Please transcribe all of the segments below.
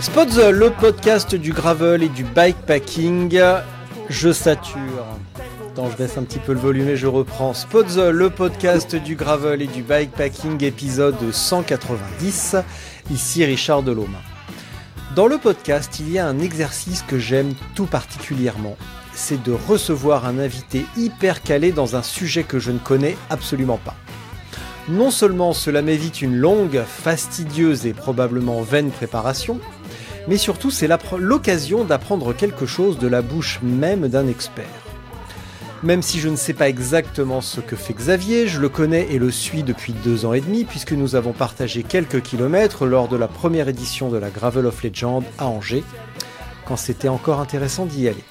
Spot the, le podcast du gravel et du bikepacking. Je sature. Attends, je baisse un petit peu le volume et je reprends. Spot the, le podcast du gravel et du bikepacking, épisode 190. Ici Richard Delhomme. Dans le podcast, il y a un exercice que j'aime tout particulièrement. C'est de recevoir un invité hyper calé dans un sujet que je ne connais absolument pas. Non seulement cela m'évite une longue, fastidieuse et probablement vaine préparation, mais surtout c'est l'occasion d'apprendre quelque chose de la bouche même d'un expert. Même si je ne sais pas exactement ce que fait Xavier, je le connais et le suis depuis deux ans et demi puisque nous avons partagé quelques kilomètres lors de la première édition de la Gravel of Legend à Angers, quand c'était encore intéressant d'y aller.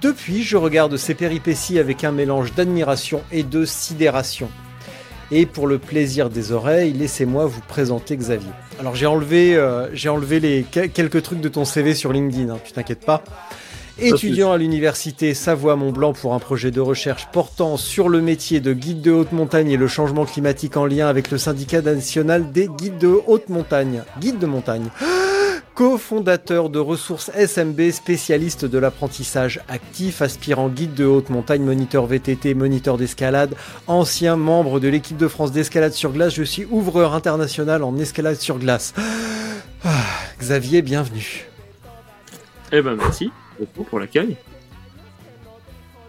Depuis, je regarde ces péripéties avec un mélange d'admiration et de sidération. Et pour le plaisir des oreilles, laissez-moi vous présenter Xavier. Alors j'ai enlevé, euh, j'ai enlevé les que- quelques trucs de ton CV sur LinkedIn, hein, tu t'inquiètes pas. Étudiant à l'université Savoie-Mont-Blanc pour un projet de recherche portant sur le métier de guide de haute montagne et le changement climatique en lien avec le syndicat national des guides de haute montagne. Guide de montagne. Co-fondateur de ressources SMB, spécialiste de l'apprentissage actif, aspirant guide de haute montagne, moniteur VTT, moniteur d'escalade, ancien membre de l'équipe de France d'escalade sur glace, je suis ouvreur international en escalade sur glace. Ah, Xavier, bienvenue. Eh ben merci beaucoup pour l'accueil.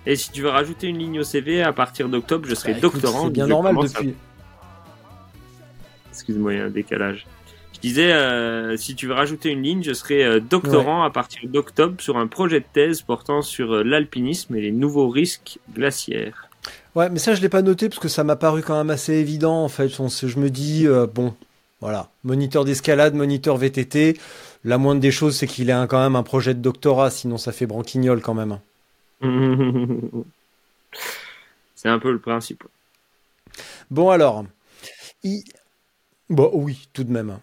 Et si tu veux rajouter une ligne au CV, à partir d'octobre, je serai Bah, doctorant. C'est bien normal à- depuis. Excuse-moi, il y a un décalage. Je disais, euh, si tu veux rajouter une ligne, je serai euh, doctorant à partir d'octobre sur un projet de thèse portant sur euh, l'alpinisme et les nouveaux risques glaciaires. Ouais, mais ça je l'ai pas noté parce que ça m'a paru quand même assez évident en fait. Je me dis euh, bon, voilà, moniteur d'escalade, moniteur VTT. La moindre des choses, c'est qu'il ait un- quand même un projet de doctorat, sinon ça fait branquignol quand même. C'est un peu le principe. Bon alors, il- bon oui, tout de même.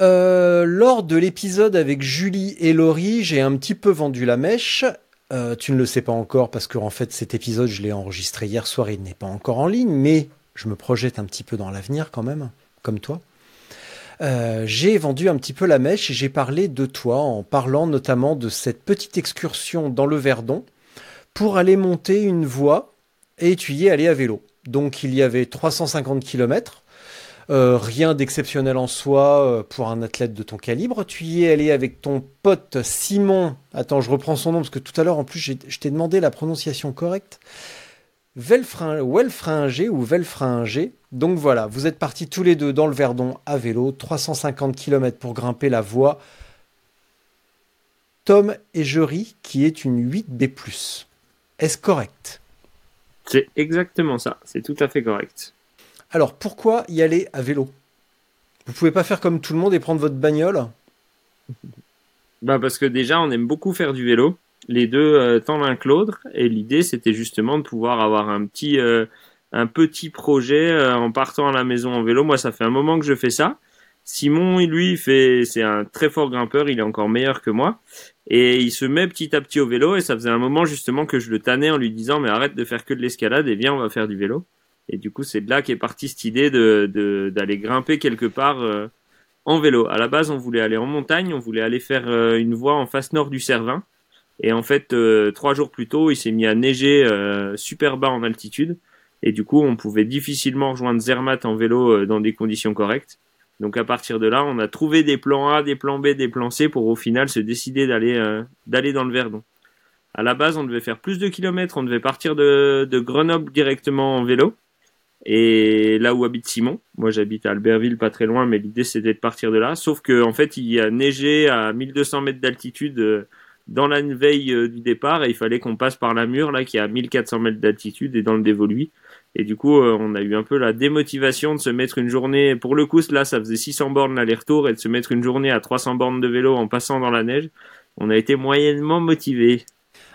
Euh, lors de l'épisode avec Julie et Laurie, j'ai un petit peu vendu la mèche. Euh, tu ne le sais pas encore parce que en fait cet épisode je l'ai enregistré hier soir, il n'est pas encore en ligne, mais je me projette un petit peu dans l'avenir quand même, comme toi. Euh, j'ai vendu un petit peu la mèche et j'ai parlé de toi en parlant notamment de cette petite excursion dans le Verdon pour aller monter une voie et tu y es allé à vélo. Donc il y avait 350 km, rien d'exceptionnel en soi euh, pour un athlète de ton calibre. Tu y es allé avec ton pote Simon. Attends, je reprends son nom parce que tout à l'heure en plus je t'ai demandé la prononciation correcte. Welfringer ou Velfringer. Donc voilà, vous êtes partis tous les deux dans le Verdon à vélo, 350 km pour grimper la voie Tom et Jury qui est une 8B+. Est-ce correct? C'est exactement ça. C'est tout à fait correct. Alors pourquoi y aller à vélo? Vous pouvez pas faire comme tout le monde et prendre votre bagnole? Bah parce que déjà on aime beaucoup faire du vélo, les deux euh, tant l'un que l'autre, et l'idée c'était justement de pouvoir avoir un petit euh, un petit projet euh, en partant à la maison en vélo. Moi ça fait un moment que je fais ça. Simon lui fait c'est un très fort grimpeur, il est encore meilleur que moi. Et il se met petit à petit au vélo. Et ça faisait un moment justement que je le tannais en lui disant mais arrête de faire que de l'escalade et viens on va faire du vélo. Et du coup c'est de là qu'est partie cette idée de de- d'aller grimper quelque part. euh, en vélo. À la base, on voulait aller en montagne, on voulait aller faire euh, une voie en face nord du Cervin. Et en fait, euh, trois jours plus tôt, il s'est mis à neiger euh, super bas en altitude. Et du coup, on pouvait difficilement rejoindre Zermatt en vélo euh, dans des conditions correctes. Donc à partir de là, on a trouvé des plans A, des plans B, des plans C pour au final se décider d'aller euh, d'aller dans le Verdon. À la base, on devait faire plus de kilomètres, on devait partir de, de Grenoble directement en vélo. Et là où habite Simon, moi j'habite à Albertville, pas très loin, mais l'idée c'était de partir de là. Sauf que en fait, il a neigé à 1200 mètres d'altitude euh, dans la veille euh, du départ et il fallait qu'on passe par la mur là qui est à 1400 mètres d'altitude et dans le dévolu. Et du coup, euh, on a eu un peu la démotivation de se mettre une journée. Pour le coup, là, ça faisait 600 bornes l'aller-retour et de se mettre une journée à 300 bornes de vélo en passant dans la neige. On a été moyennement motivé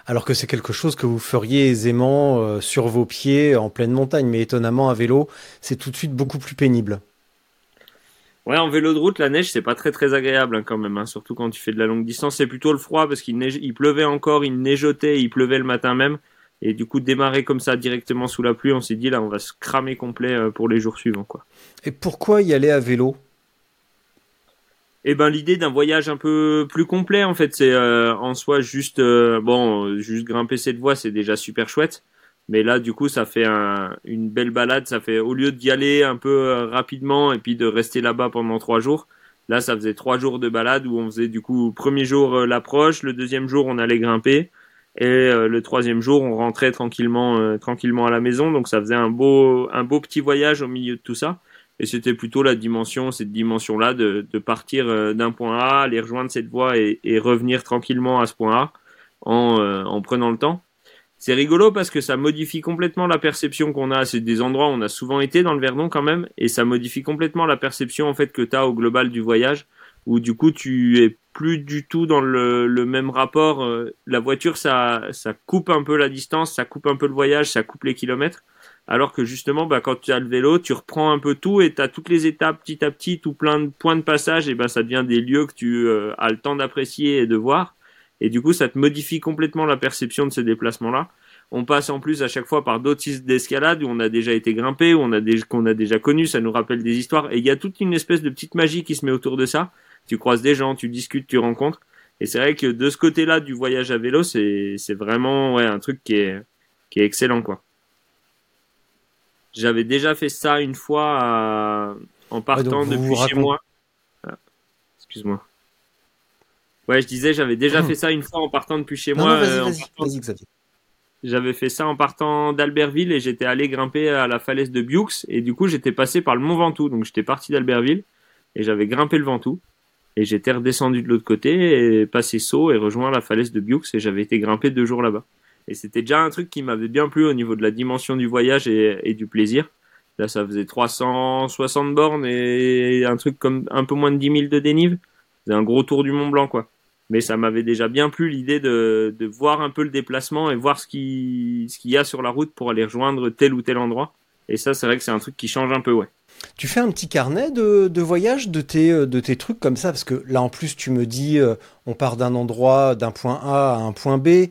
alors que c'est quelque chose que vous feriez aisément euh, sur vos pieds en pleine montagne. Mais étonnamment, à vélo, c'est tout de suite beaucoup plus pénible. Ouais, en vélo de route, la neige, c'est pas très très agréable hein, quand même, hein. surtout quand tu fais de la longue distance. C'est plutôt le froid parce qu'il neige, il pleuvait encore, il neigeotait, il pleuvait le matin même. Et du coup, démarrer comme ça directement sous la pluie, on s'est dit là, on va se cramer complet euh, pour les jours suivants. quoi. Et pourquoi y aller à vélo? Eh ben l'idée d'un voyage un peu plus complet en fait c'est euh, en soi juste euh, bon juste grimper cette voie c'est déjà super chouette. Mais là du coup ça fait un, une belle balade. Ça fait au lieu d'y aller un peu euh, rapidement et puis de rester là-bas pendant trois jours là ça faisait trois jours de balade où on faisait du coup premier jour l'approche le deuxième jour on allait grimper et le troisième jour on rentrait tranquillement tranquillement à la maison. Donc ça faisait un beau un beau petit voyage au milieu de tout ça et c'était plutôt la dimension, cette dimension-là, de, partir euh, d'un point A, aller rejoindre cette voie et, revenir tranquillement à ce point A en, euh, en prenant le temps. C'est rigolo parce que ça modifie complètement la perception qu'on a. C'est des endroits où on a souvent été dans le Verdon quand même, et ça modifie complètement la perception en fait que tu as au global du voyage, où du coup tu es plus du tout dans le, le même rapport. Euh, la voiture, ça, ça coupe un peu la distance, ça coupe un peu le voyage, ça coupe les kilomètres. Alors que justement, bah, quand tu as le vélo, tu reprends un peu tout et tu as toutes les étapes petit à petit, tout plein de points de passage, et ben ça devient des lieux que tu euh, as le temps d'apprécier et de voir. Et du coup, ça te modifie complètement la perception de ces déplacements-là. On passe en plus à chaque fois par d'autres sites d'escalade où on a déjà été grimpé, où on a qu'on a déjà connu, ça nous rappelle des histoires. Et il y a toute une espèce de petite magie qui se met autour de ça. Tu croises des gens, tu discutes, tu rencontres. Et c'est vrai que de ce côté-là du voyage à vélo, c'est, c'est vraiment ouais, un truc qui est, qui est excellent, quoi. J'avais déjà fait ça une fois en partant depuis chez moi. Ah, excuse-moi. Ouais, je disais, j'avais déjà fait ça une fois en partant depuis chez moi. Euh, vas-y, Xavier. J'avais fait ça en partant d'Albertville et j'étais allé grimper à la falaise de Biux et du coup j'étais passé par le Mont Ventoux. Donc j'étais parti d'Albertville et j'avais grimpé le Ventoux et j'étais redescendu de l'autre côté et passé saut et rejoint la falaise de Biux et j'avais été grimper deux jours là-bas. Et c'était déjà un truc qui m'avait bien plu au niveau de la dimension du voyage et, du plaisir. Là, ça faisait 360 bornes et un truc comme un peu moins de 10 000 de dénive. C'est un gros tour du Mont Blanc, quoi. Mais ça m'avait déjà bien plu l'idée de, voir un peu le déplacement et voir ce qu'il y a sur la route pour aller rejoindre tel ou tel endroit. Et ça, c'est vrai que c'est un truc qui change un peu, ouais. Tu fais un petit carnet de, voyage de tes, de tes trucs comme ça? Parce que là, en plus, tu me dis, euh, on part d'un endroit, d'un point A à un point B.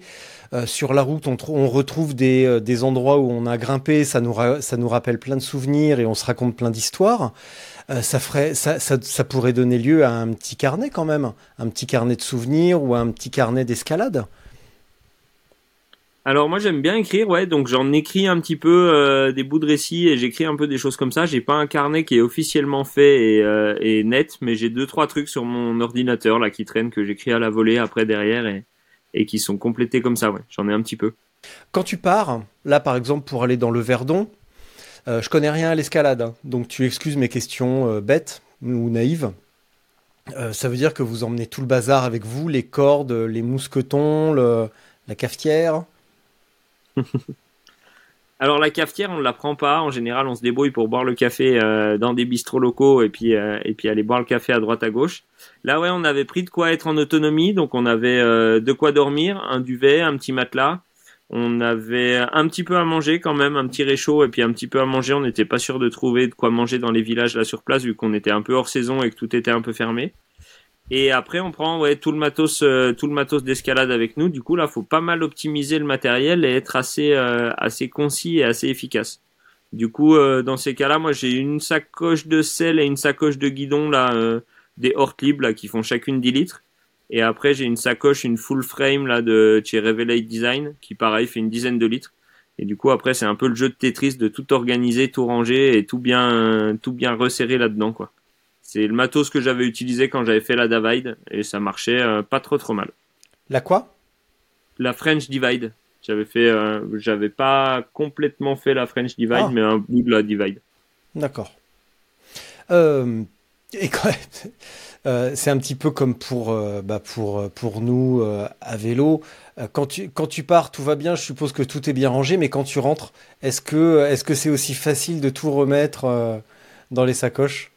Euh, sur la route, on, retrouve euh, des, endroits où on a grimpé, ça nous, rappelle plein de souvenirs et on se raconte plein d'histoires. Euh, ça, pourrait donner lieu à un petit carnet quand même, un petit carnet de souvenirs ou un petit carnet d'escalade. Alors moi j'aime bien écrire, ouais, donc j'en écris un petit peu des bouts de récits et j'écris un peu des choses comme ça. J'ai pas un carnet qui est officiellement fait et, et net, mais j'ai deux trois trucs sur mon ordinateur là qui traînent que j'écris à la volée après derrière et, et qui sont complétés comme ça. Ouais, j'en ai un petit peu. Quand tu pars, là par exemple pour aller dans le Verdon, euh, je connais rien à l'escalade, hein. donc tu excuses mes questions euh, bêtes ou naïves. Euh, ça veut dire que vous emmenez tout le bazar avec vous, les cordes, les mousquetons, la cafetière? Alors la cafetière, on ne la prend pas. En général, on se débrouille pour boire le café euh, dans des bistrots locaux et puis euh, et puis aller boire le café à droite à gauche. Là, ouais, on avait pris de quoi être en autonomie, donc on avait euh, de quoi dormir, un duvet, un petit matelas. On avait un petit peu à manger quand même, un petit réchaud et puis un petit peu à manger. On n'était pas sûr de trouver de quoi manger dans les villages là sur place vu qu'on était un peu hors saison et que tout était un peu fermé. Et après, on prend ouais, tout le matos, euh, tout le matos d'escalade avec nous. Du coup, là, faut pas mal optimiser le matériel et être assez, euh, assez concis et assez efficace. Du coup, euh, dans ces cas-là, moi, j'ai une sacoche de sel et une sacoche de guidon là, des Hortlib là, qui font chacune 10 litres. Et après, j'ai une sacoche, une full frame là de chez Revelate Design, qui pareil fait une dizaine de litres. Et du coup, après, c'est un peu le jeu de Tetris de tout organiser, tout ranger et tout bien, tout bien resserrer là-dedans, quoi. C'est le matos que j'avais utilisé quand j'avais fait la Davide et ça marchait euh, pas trop trop mal. La quoi? La French Divide. J'avais fait, euh, j'avais pas complètement fait la French Divide, Ah. mais un bout de la Divide. D'accord. Euh, et quand même, euh, c'est un petit peu comme pour, euh, bah pour, pour nous euh, à vélo. Quand tu, quand tu pars, tout va bien, je suppose que tout est bien rangé, mais quand tu rentres, est-ce que que c'est aussi facile de tout remettre dans les sacoches?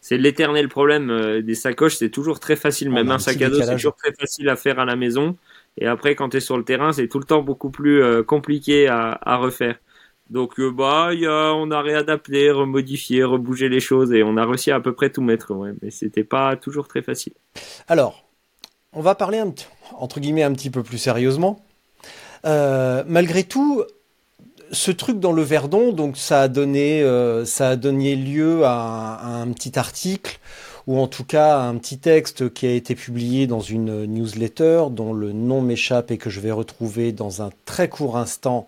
C'est l'éternel problème euh, des sacoches, c'est toujours très facile, On même a un un sac à dos, c'est toujours très facile à faire à la maison. Et après, quand tu es sur le terrain, c'est tout le temps beaucoup plus euh, compliqué à, à refaire. Donc, euh, bah, il y a, on a réadapté, remodifié, rebougé les choses et on a réussi à à peu près tout mettre. Ouais, mais c'était pas toujours très facile. Alors, on va parler un, petit- entre guillemets un petit peu plus sérieusement. Euh, malgré tout, ce truc dans le Verdon, donc ça a donné, euh, ça a donné lieu à un, petit article ou en tout cas à un petit texte qui a été publié dans une newsletter dont le nom m'échappe et que je vais retrouver dans un très court instant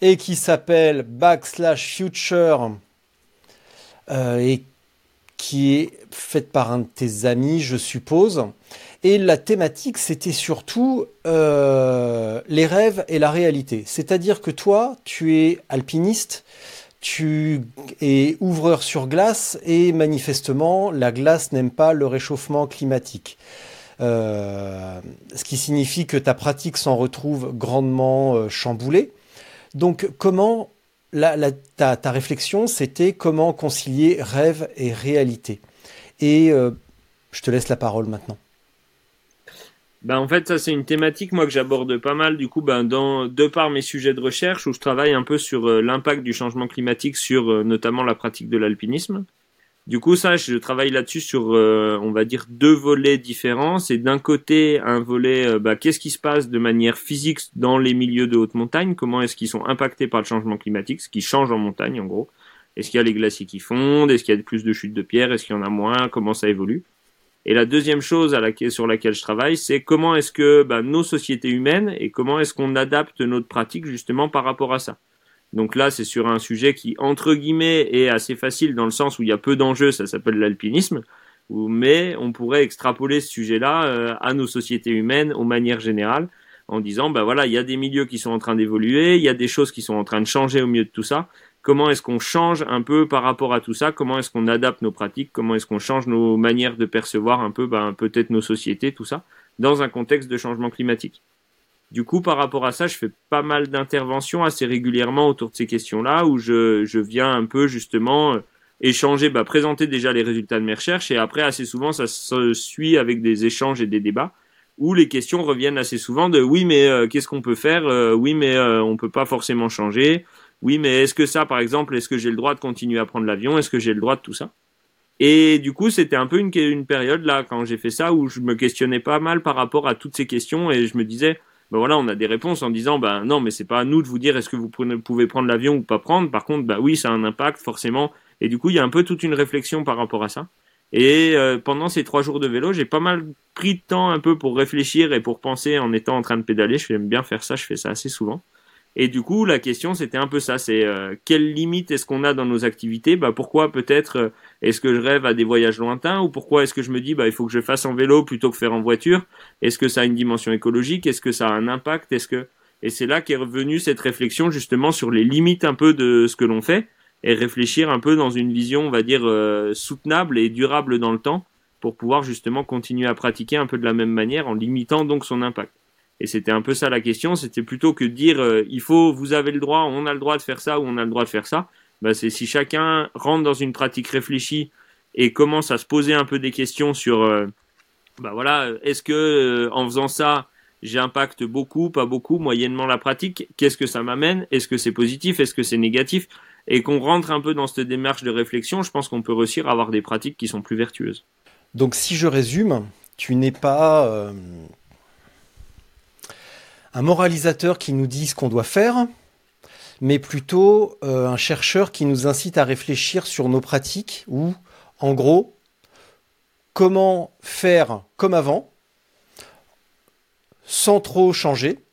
et qui s'appelle Backslash Future euh, et qui est faite par un de tes amis, je suppose. Et la thématique, c'était surtout euh, les rêves et la réalité. C'est-à-dire que toi, tu es alpiniste, tu es ouvreur sur glace, et manifestement, la glace n'aime pas le réchauffement climatique. Euh, ce qui signifie que ta pratique s'en retrouve grandement euh, chamboulée. Donc, comment la, ta, réflexion, c'était comment concilier rêve et réalité. Et je te laisse la parole maintenant. Ben, en fait, ça, c'est une thématique, moi, que j'aborde pas mal, du coup, ben, dans, de par mes sujets de recherche, où je travaille un peu sur euh, l'impact du changement climatique sur, euh, notamment, la pratique de l'alpinisme. Du coup, ça, je travaille là-dessus sur, euh, on va dire, deux volets différents. C'est d'un côté un volet, euh, bah, qu'est-ce qui se passe de manière physique dans les milieux de haute montagne? Comment est-ce qu'ils sont impactés par le changement climatique? Ce qui change en montagne, en gros. Est-ce qu'il y a les glaciers qui fondent? Est-ce qu'il y a plus de chutes de pierres? Est-ce qu'il y en a moins? Comment ça évolue? Et la deuxième chose à laquelle, sur laquelle je travaille, c'est comment est-ce que bah, nos sociétés humaines et comment est-ce qu'on adapte notre pratique justement par rapport à ça. Donc là, c'est sur un sujet qui, entre guillemets, est assez facile dans le sens où il y a peu d'enjeux, ça s'appelle l'alpinisme, mais on pourrait extrapoler ce sujet-là euh, à nos sociétés humaines, aux manières générales, en disant, bah voilà, il y a des milieux qui sont en train d'évoluer, il y a des choses qui sont en train de changer au milieu de tout ça. Comment est-ce qu'on change un peu par rapport à tout ça Comment est-ce qu'on adapte nos pratiques Comment est-ce qu'on change nos manières de percevoir un peu, ben, peut-être nos sociétés, tout ça, dans un contexte de changement climatique du coup, par rapport à ça, je fais pas mal d'interventions assez régulièrement autour de ces questions-là, où je, je viens un peu justement euh, échanger, bah, présenter déjà les résultats de mes recherches, et après, assez souvent, ça se suit avec des échanges et des débats, où les questions reviennent assez souvent de oui, mais euh, qu'est-ce qu'on peut faire? Euh, Oui, mais euh, on peut pas forcément changer. Oui, mais est-ce que ça, par exemple, est-ce que j'ai le droit de continuer à prendre l'avion? Est-ce que j'ai le droit de tout ça? Et du coup, c'était un peu une, période là, quand j'ai fait ça, où je me questionnais pas mal par rapport à toutes ces questions, et je me disais ben voilà, on a des réponses en disant, ben non, mais c'est pas à nous de vous dire est-ce que vous pouvez prendre l'avion ou pas prendre. Par contre, bah oui, ça a un impact forcément. Et du coup, il y a un peu toute une réflexion par rapport à ça. Et euh, pendant ces trois jours de vélo, j'ai pas mal pris de temps un peu pour réfléchir et pour penser en étant en train de pédaler. Je aime bien faire ça, je fais ça assez souvent. Et du coup, la question, c'était un peu ça, c'est euh, quelle limite est-ce qu'on a dans nos activités? Bah pourquoi peut-être euh, est-ce que je rêve à des voyages lointains? Ou pourquoi est-ce que je me dis bah il faut que je fasse en vélo plutôt que faire en voiture? Est-ce que ça a une dimension écologique? Est-ce que ça a un impact? Est-ce que et c'est là qu'est revenue cette réflexion justement sur les limites un peu de ce que l'on fait et réfléchir un peu dans une vision, on va dire, euh, soutenable et durable dans le temps pour pouvoir justement continuer à pratiquer un peu de la même manière en limitant donc son impact. Et c'était un peu ça la question, c'était plutôt que de dire euh, il faut, vous avez le droit, on a le droit de faire ça ou on a le droit de faire ça. Bah, c'est si chacun rentre dans une pratique réfléchie et commence à se poser un peu des questions sur, euh, bah voilà, est-ce que euh, en faisant ça, j'impacte beaucoup, pas beaucoup, moyennement la pratique? Qu'est-ce que ça m'amène? Est-ce que c'est positif? Est-ce que c'est négatif? Et qu'on rentre un peu dans cette démarche de réflexion, je pense qu'on peut réussir à avoir des pratiques qui sont plus vertueuses. Donc si je résume, tu n'es pas euh, un moralisateur qui nous dit ce qu'on doit faire, mais plutôt euh, un chercheur qui nous incite à réfléchir sur nos pratiques ou, en gros, comment faire comme avant, sans trop changer,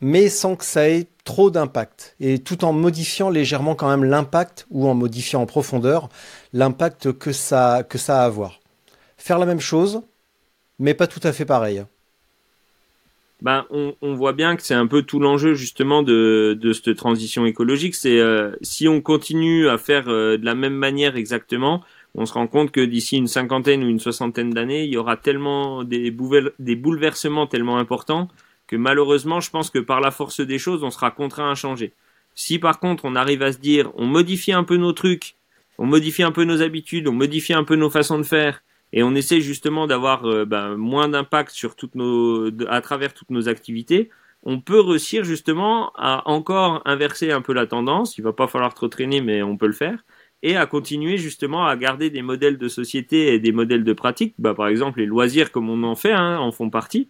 mais sans que ça ait trop d'impact, et tout en modifiant légèrement quand même l'impact, ou en modifiant en profondeur l'impact que ça, que ça a à avoir faire la même chose, mais pas tout à fait pareil. Ben on, on voit bien que c'est un peu tout l'enjeu justement de, de cette transition écologique. C'est euh, si on continue à faire euh, de la même manière exactement, on se rend compte que d'ici une cinquantaine ou une soixantaine d'années, il y aura tellement des, des bouleversements tellement importants que malheureusement, je pense que par la force des choses, on sera contraint à changer. Si par contre on arrive à se dire, on modifie un peu nos trucs, on modifie un peu nos habitudes, on modifie un peu nos façons de faire, et on essaie justement d'avoir euh, ben, moins d'impact sur toutes nos, à travers toutes nos activités, on peut réussir justement à encore inverser un peu la tendance. Il va pas falloir trop traîner, mais on peut le faire et à continuer justement à garder des modèles de société et des modèles de pratique. Bah, par exemple, les loisirs comme on en fait hein, en font partie,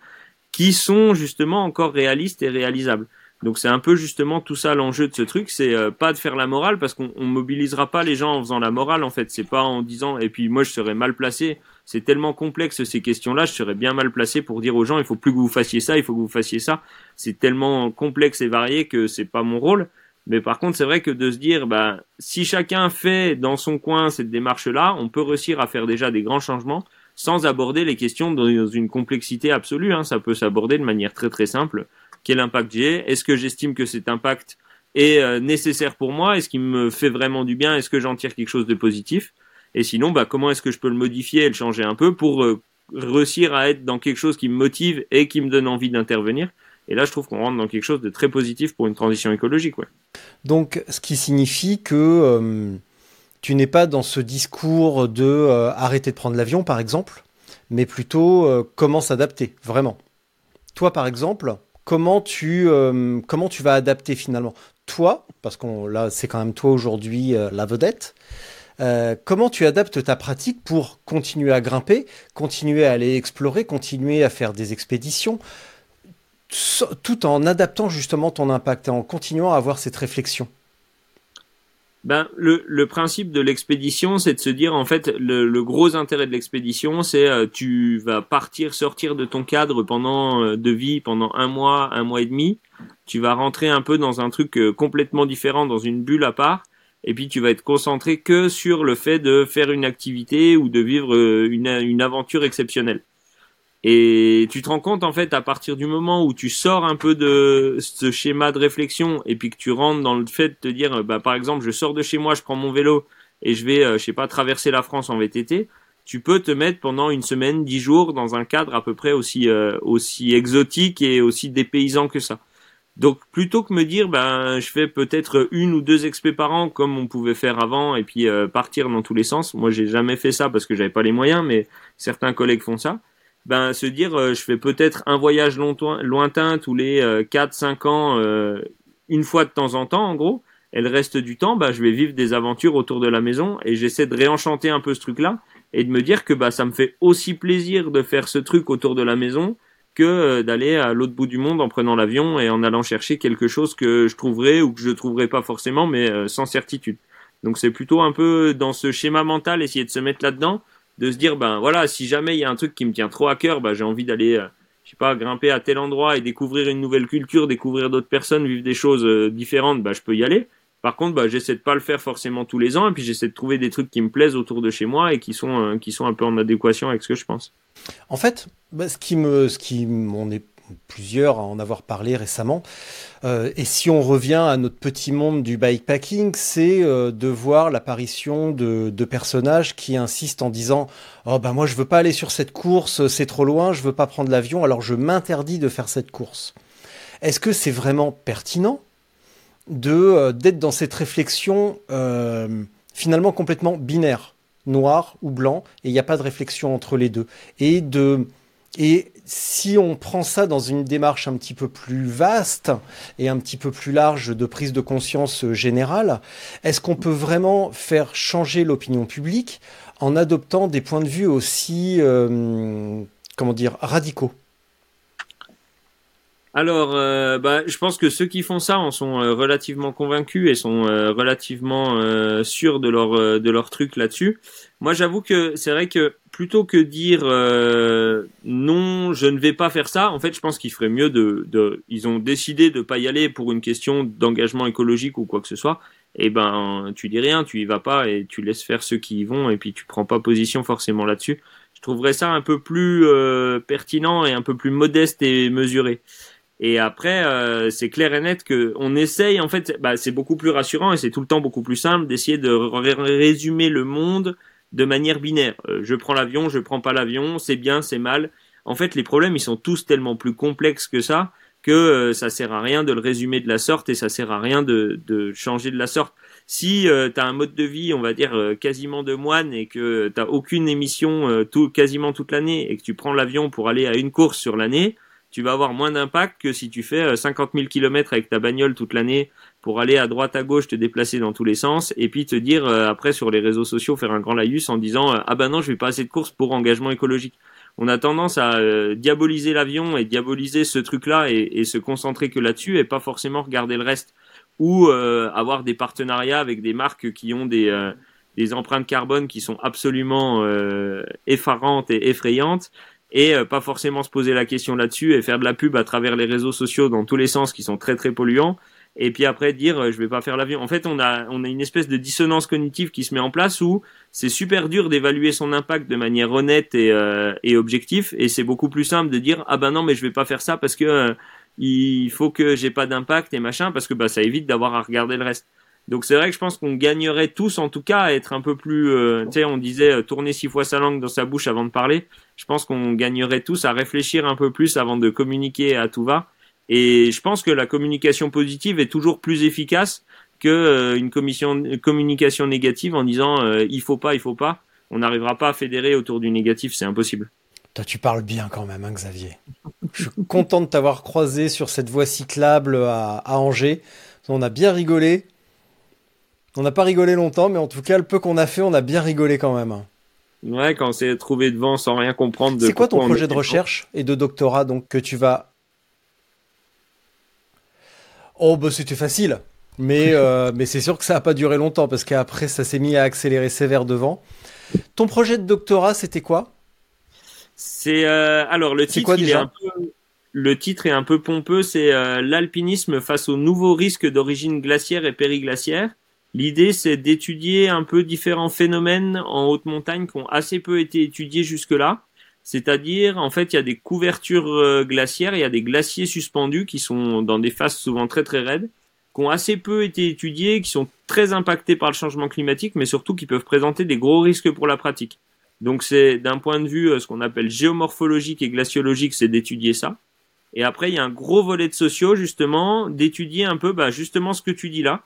qui sont justement encore réalistes et réalisables. Donc c'est un peu justement tout ça l'enjeu de ce truc, c'est euh, pas de faire la morale parce qu'on mobilisera pas les gens en faisant la morale en fait, c'est pas en disant et puis moi je serais mal placé, c'est tellement complexe ces questions-là, je serais bien mal placé pour dire aux gens il faut plus que vous fassiez ça, il faut que vous fassiez ça, c'est tellement complexe et varié que c'est pas mon rôle. Mais par contre, c'est vrai que de se dire, bah, si chacun fait dans son coin cette démarche-là, on peut réussir à faire déjà des grands changements sans aborder les questions dans une complexité absolue. Hein. Ça peut s'aborder de manière très très simple quel impact j'ai, est-ce que j'estime que cet impact est euh, nécessaire pour moi, est-ce qu'il me fait vraiment du bien, est-ce que j'en tire quelque chose de positif, et sinon, bah, comment est-ce que je peux le modifier et le changer un peu pour euh, réussir à être dans quelque chose qui me motive et qui me donne envie d'intervenir? Et là, je trouve qu'on rentre dans quelque chose de très positif pour une transition écologique. Ouais. Donc, ce qui signifie que euh, tu n'es pas dans ce discours de arrêter de prendre l'avion, par exemple, mais plutôt comment s'adapter, vraiment. Toi, par exemple, comment tu, euh, comment tu vas adapter finalement? Toi, parce que là c'est quand même toi aujourd'hui euh, la vedette. Euh, comment tu adaptes ta pratique pour continuer à grimper, continuer à aller explorer, continuer à faire des expéditions, tout en adaptant justement ton impact et en continuant à avoir cette réflexion? Ben, le, principe de l'expédition, c'est de se dire en fait le, le gros intérêt de l'expédition, c'est euh, tu vas partir, sortir de ton cadre pendant euh, de vie pendant un mois, un mois et demi. Tu vas rentrer un peu dans un truc euh, complètement différent, dans une bulle à part, et puis tu vas être concentré que sur le fait de faire une activité ou de vivre une, une aventure exceptionnelle. Et tu te rends compte en fait à partir du moment où tu sors un peu de ce schéma de réflexion et puis que tu rentres dans le fait de te dire bah par exemple je sors de chez moi, je prends mon vélo et je vais euh, je sais pas traverser la France en VTT, tu peux te mettre pendant une semaine, dix jours dans un cadre à peu près aussi euh, aussi exotique et aussi dépaysant que ça. Donc plutôt que me dire ben je fais peut-être une ou deux expés par an comme on pouvait faire avant et puis euh, partir dans tous les sens. Moi j'ai jamais fait ça parce que j'avais pas les moyens, mais certains collègues font ça ben se dire euh, je fais peut-être un voyage lointain tous les euh, 4-5 ans euh, une fois de temps en temps en gros et le reste du temps bah je vais vivre des aventures autour de la maison et j'essaie de réenchanter un peu ce truc là et de me dire que bah ça me fait aussi plaisir de faire ce truc autour de la maison que euh, d'aller à l'autre bout du monde en prenant l'avion et en allant chercher quelque chose que je trouverais ou que je trouverais pas forcément mais sans certitude. Donc c'est plutôt un peu dans ce schéma mental essayer de se mettre là-dedans de se dire ben voilà si jamais il y a un truc qui me tient trop à cœur ben j'ai envie d'aller euh, je sais pas grimper à tel endroit et découvrir une nouvelle culture découvrir d'autres personnes vivre des choses euh, différentes ben je peux y aller par contre bah j'essaie de pas le faire forcément tous les ans et puis j'essaie de trouver des trucs qui me plaisent autour de chez moi et qui sont euh, qui sont un peu en adéquation avec ce que je pense en fait bah, ce qui me ce qui est plusieurs à en avoir parlé récemment. Euh, et si on revient à notre petit monde du bikepacking, c'est euh, de voir l'apparition de, de, personnages qui insistent en disant Oh ben moi je veux pas aller sur cette course, c'est trop loin, je veux pas prendre l'avion, alors je m'interdis de faire cette course. Est-ce que c'est vraiment pertinent? De euh, d'être dans cette réflexion finalement complètement binaire, noir ou blanc, et il n'y a pas de réflexion entre les deux, et de et si on prend ça dans une démarche un petit peu plus vaste et un petit peu plus large de prise de conscience générale, est-ce qu'on peut vraiment faire changer l'opinion publique en adoptant des points de vue aussi, euh, comment dire, radicaux? Alors, euh, bah, je pense que ceux qui font ça en sont euh, relativement convaincus et sont relativement sûrs de leur de leur truc là-dessus. Moi, j'avoue que c'est vrai que plutôt que dire euh, non, je ne vais pas faire ça, en fait, je pense qu'il ferait mieux de, de, Ils ont décidé de pas y aller pour une question d'engagement écologique ou quoi que ce soit. Et eh ben, tu dis rien, tu y vas pas et tu laisses faire ceux qui y vont et puis tu prends pas position forcément là-dessus. Je trouverais ça un peu plus euh, pertinent et un peu plus modeste et mesuré. Et après, euh, c'est clair et net que on essaye, en fait, bah, c'est beaucoup plus rassurant et c'est tout le temps beaucoup plus simple d'essayer de résumer le monde de manière binaire. Euh, je prends l'avion, je prends pas l'avion, c'est bien, c'est mal. En fait, les problèmes, ils sont tous tellement plus complexes que ça que euh, ça sert à rien de le résumer de la sorte et ça sert à rien de, de changer de la sorte. Si euh, tu as un mode de vie, on va dire quasiment de moine et que tu aucune émission tout, quasiment toute l'année et que tu prends l'avion pour aller à une course sur l'année, tu vas avoir moins d'impact que si tu fais 50 000 km avec ta bagnole toute l'année pour aller à droite à gauche, te déplacer dans tous les sens, et puis te dire euh, après sur les réseaux sociaux faire un grand laïus en disant euh, ah ben non je vais pas assez de courses pour engagement écologique. On a tendance à euh, diaboliser l'avion et diaboliser ce truc-là et, et, se concentrer que là-dessus et pas forcément regarder le reste ou avoir des partenariats avec des marques qui ont des des empreintes carbone qui sont absolument effarantes et effrayantes et euh, pas forcément se poser la question là-dessus et faire de la pub à travers les réseaux sociaux dans tous les sens qui sont très très polluants et puis après dire euh, je vais pas faire l'avion. En fait, on a on a une espèce de dissonance cognitive qui se met en place où c'est super dur d'évaluer son impact de manière honnête et euh, et objectif et c'est beaucoup plus simple de dire ah ben non mais je vais pas faire ça parce que il faut que j'ai pas d'impact et machin parce que bah ça évite d'avoir à regarder le reste. Donc c'est vrai que je pense qu'on gagnerait tous en tout cas à être un peu plus, euh, tu sais, on disait euh, tourner six fois sa langue dans sa bouche avant de parler. Je pense qu'on gagnerait tous à réfléchir un peu plus avant de communiquer à tout va. Et je pense que la communication positive est toujours plus efficace que euh, une, commission, communication négative en disant il faut pas, il faut pas. On n'arrivera pas à fédérer autour du négatif, c'est impossible. Toi, tu parles bien quand même, hein, Xavier. Je suis content de t'avoir croisé sur cette voie cyclable à, à Angers. On a bien rigolé. On n'a pas rigolé longtemps, mais en tout cas, le peu qu'on a fait, on a bien rigolé quand même. Ouais, quand on s'est trouvé devant sans rien comprendre. C'est quoi ton projet de recherche et de doctorat donc que tu vas? Oh bah c'était facile, mais euh, mais c'est sûr que ça n'a pas duré longtemps parce qu'après ça s'est mis à accélérer sévère devant. Ton projet de doctorat c'était quoi? C'est euh, alors le titre il est un peu le titre est un peu pompeux, c'est euh, l'alpinisme face aux nouveaux risques d'origine glaciaire et périglaciaire. L'idée, c'est d'étudier un peu différents phénomènes en haute montagne qui ont assez peu été étudiés jusque-là. C'est-à-dire, en fait, il y a des couvertures euh, glaciaires, il y a des glaciers suspendus qui sont dans des phases souvent très très raides, qui ont assez peu été étudiés, qui sont très impactés par le changement climatique, mais surtout qui peuvent présenter des gros risques pour la pratique. Donc c'est d'un point de vue euh, ce qu'on appelle géomorphologique et glaciologique, c'est d'étudier ça. Et après, il y a un gros volet de sociaux, justement, d'étudier un peu bah, justement ce que tu dis là,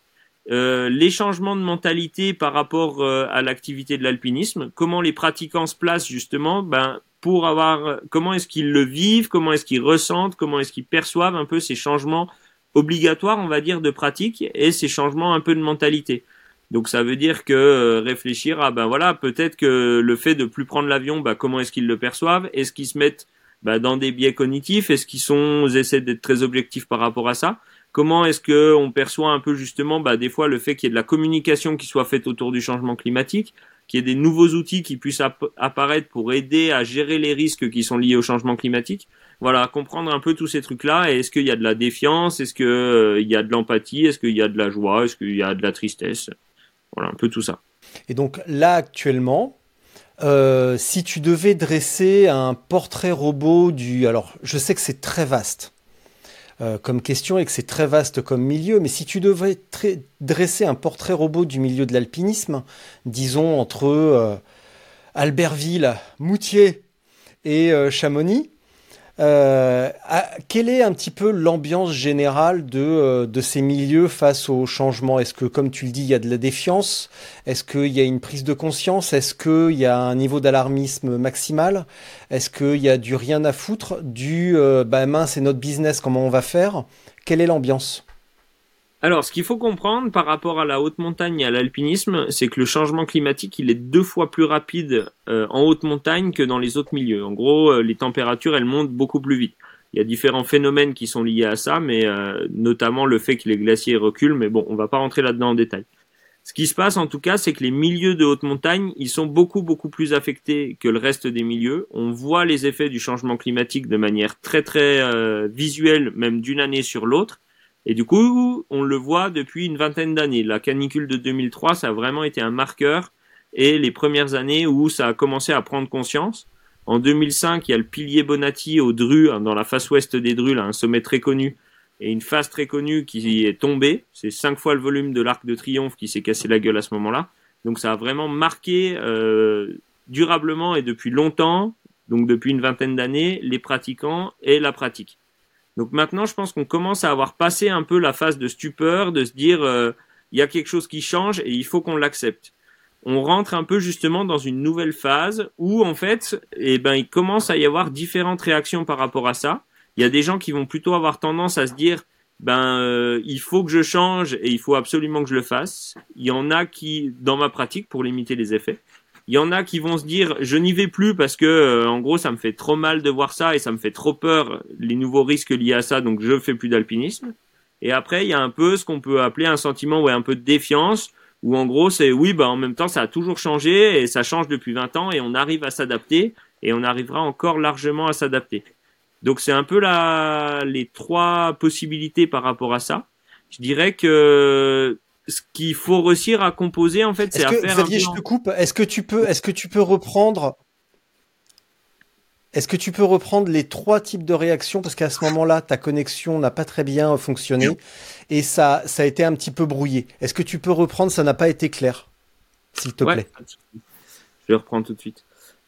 euh, les changements de mentalité par rapport euh, à l'activité de l'alpinisme, comment les pratiquants se placent justement, ben pour avoir, comment est-ce qu'ils le vivent, comment est-ce qu'ils ressentent, comment est-ce qu'ils perçoivent un peu ces changements obligatoires, on va dire, de pratique et ces changements un peu de mentalité. Donc ça veut dire que euh, réfléchir à ben voilà peut-être que le fait de plus prendre l'avion, ben, comment est-ce qu'ils le perçoivent, est-ce qu'ils se mettent ben, dans des biais cognitifs, est-ce qu'ils sont essaient d'être très objectifs par rapport à ça? Comment est-ce que on perçoit un peu justement, bah, des fois le fait qu'il y ait de la communication qui soit faite autour du changement climatique, qu'il y ait des nouveaux outils qui puissent apparaître pour aider à gérer les risques qui sont liés au changement climatique? Voilà, comprendre un peu tous ces trucs-là. Et est-ce qu'il y a de la défiance? Est-ce qu'il euh, y a de l'empathie? Est-ce qu'il y a de la joie? Est-ce qu'il y a de la tristesse? Voilà, un peu tout ça. Et donc là, actuellement, euh, si tu devais dresser un portrait robot du... Alors, je sais que c'est très vaste. Euh, comme question et que c'est très vaste comme milieu. Mais si tu devais dresser un portrait robot du milieu de l'alpinisme, disons entre euh, Albertville, Moutier et euh, Chamonix, euh, quelle est un petit peu l'ambiance générale de, euh, de ces milieux face au changement? Est-ce que, comme tu le dis, il y a de la défiance? Est-ce qu'il y a une prise de conscience? Est-ce qu'il y a un niveau d'alarmisme maximal? Est-ce qu'il y a du rien à foutre? Du euh, bah mince, c'est notre business, comment on va faire? Quelle est l'ambiance? Alors, ce qu'il faut comprendre par rapport à la haute montagne et à l'alpinisme, c'est que le changement climatique, il est deux fois plus rapide euh, en haute montagne que dans les autres milieux. En gros, euh, les températures, elles montent beaucoup plus vite. Il y a différents phénomènes qui sont liés à ça, mais euh, notamment le fait que les glaciers reculent, mais bon, on va pas rentrer là-dedans en détail. Ce qui se passe en tout cas, c'est que les milieux de haute montagne, ils sont beaucoup beaucoup plus affectés que le reste des milieux. On voit les effets du changement climatique de manière très très visuelle, même d'une année sur l'autre. Et du coup, on le voit depuis une vingtaine d'années. La canicule de 2003, ça a vraiment été un marqueur. Et les premières années où ça a commencé à prendre conscience. En 2005, il y a le pilier Bonatti au Dru, hein, dans la face ouest des Drus, là, un sommet très connu, et une face très connue qui est tombée. C'est cinq fois le volume de l'Arc de Triomphe qui s'est cassé la gueule à ce moment-là. Donc ça a vraiment marqué euh, durablement et depuis longtemps, donc depuis une vingtaine d'années, les pratiquants et la pratique. Donc maintenant, je pense qu'on commence à avoir passé un peu la phase de stupeur, de se dire euh, il y a quelque chose qui change et il faut qu'on l'accepte on rentre un peu justement dans une nouvelle phase où en fait, eh ben, il commence à y avoir différentes réactions par rapport à ça. Il y a des gens qui vont plutôt avoir tendance à se dire, ben, euh, il faut que je change et il faut absolument que je le fasse. Il y en a qui, dans ma pratique, pour limiter les effets, il y en a qui vont se dire, je n'y vais plus parce que, euh, en gros, ça me fait trop mal de voir ça et ça me fait trop peur les nouveaux risques liés à ça, donc je fais plus d'alpinisme. Et après, il y a un peu ce qu'on peut appeler un sentiment, ouais, un peu de défiance où en gros c'est oui, bah en même temps ça a toujours changé et ça change depuis 20 ans et on arrive à s'adapter et on arrivera encore largement à s'adapter. Donc c'est un peu la, les trois possibilités par rapport à ça. Je dirais que ce qu'il faut réussir à composer en fait, c'est à faire. Xavier, je te coupe. Est-ce que tu peux, est-ce que tu peux reprendre est-ce que tu peux reprendre les trois types de réactions? Parce qu'à ce moment-là, ta connexion n'a pas très bien fonctionné et ça, ça a été un petit peu brouillé. Est-ce que tu peux reprendre? Ça n'a pas été clair, s'il te plaît. Je reprends tout de suite.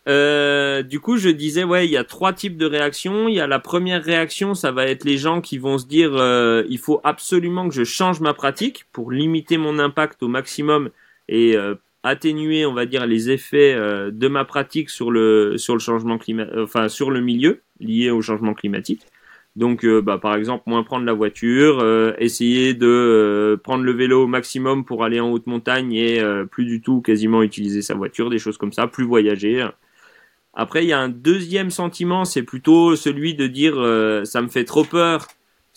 Euh, du coup, je disais, ouais, il y a trois types de réactions. Il y a la première réaction, ça va être les gens qui vont se dire, euh, il faut absolument que je change ma pratique pour limiter mon impact au maximum et euh, atténuer, on va dire, les effets euh, de ma pratique sur le sur le changement climatique, euh, enfin sur le milieu lié au changement climatique. Donc, bah, par exemple, moins prendre la voiture, essayer de prendre le vélo au maximum pour aller en haute montagne et plus du tout quasiment utiliser sa voiture, des choses comme ça, plus voyager. Après, il y a un deuxième sentiment, c'est plutôt celui de dire ça me fait trop peur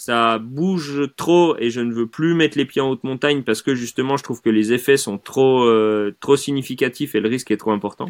ça bouge trop et je ne veux plus mettre les pieds en haute montagne parce que justement je trouve que les effets sont trop euh, trop significatifs et le risque est trop important.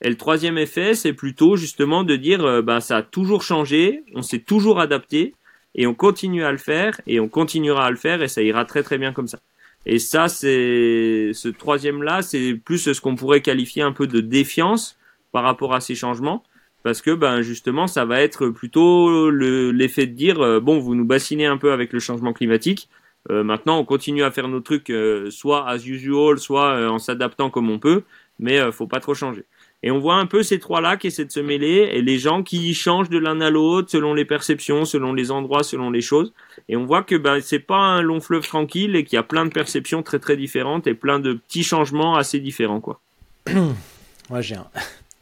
Et le troisième effet, c'est plutôt justement de dire euh, bah ça a toujours changé, on s'est toujours adapté et on continue à le faire et on continuera à le faire et ça ira très très bien comme ça. Et ça c'est ce troisième là, c'est plus ce qu'on pourrait qualifier un peu de défiance par rapport à ces changements parce que ben justement ça va être plutôt l'effet de dire euh, bon vous nous bassinez un peu avec le changement climatique euh, maintenant on continue à faire nos trucs euh, soit as usual soit en s'adaptant comme on peut mais faut pas trop changer. Et on voit un peu ces trois là qui essaient de se mêler et les gens qui changent de l'un à l'autre selon les perceptions selon les endroits selon les choses. Et on voit que ben c'est pas un long fleuve tranquille et qu'il y a plein de perceptions très très différentes et plein de petits changements assez différents quoi. Moi j'ai un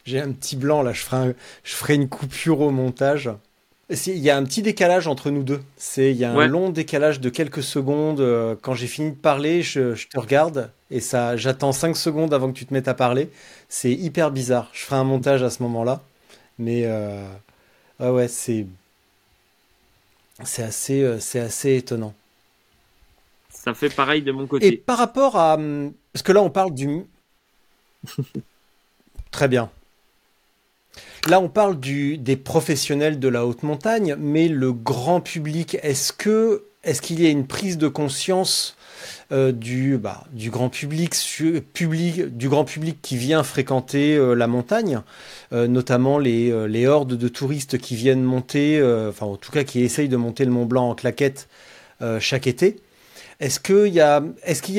j'ai un petit blanc là, je ferai, je ferai une coupure au montage. Il y a un petit décalage entre nous deux. C'est il y a un long décalage de quelques secondes. Euh, quand j'ai fini de parler, je, te regarde et ça, j'attends 5 secondes avant que tu te mettes à parler. C'est hyper bizarre. Je ferai un montage à ce moment-là, mais euh, ouais, c'est c'est assez euh, c'est assez étonnant. Ça fait pareil de mon côté. Et par rapport à hum, parce que là on parle du très bien. Là, on parle des professionnels de la haute montagne, mais le grand public, est-ce qu'il y a une prise de conscience euh, du, bah, du grand public, qui vient fréquenter euh, la montagne, euh, notamment les, hordes de touristes qui viennent monter, enfin en tout cas qui essayent de monter le Mont Blanc en claquette chaque été? Est-ce qu'il y a,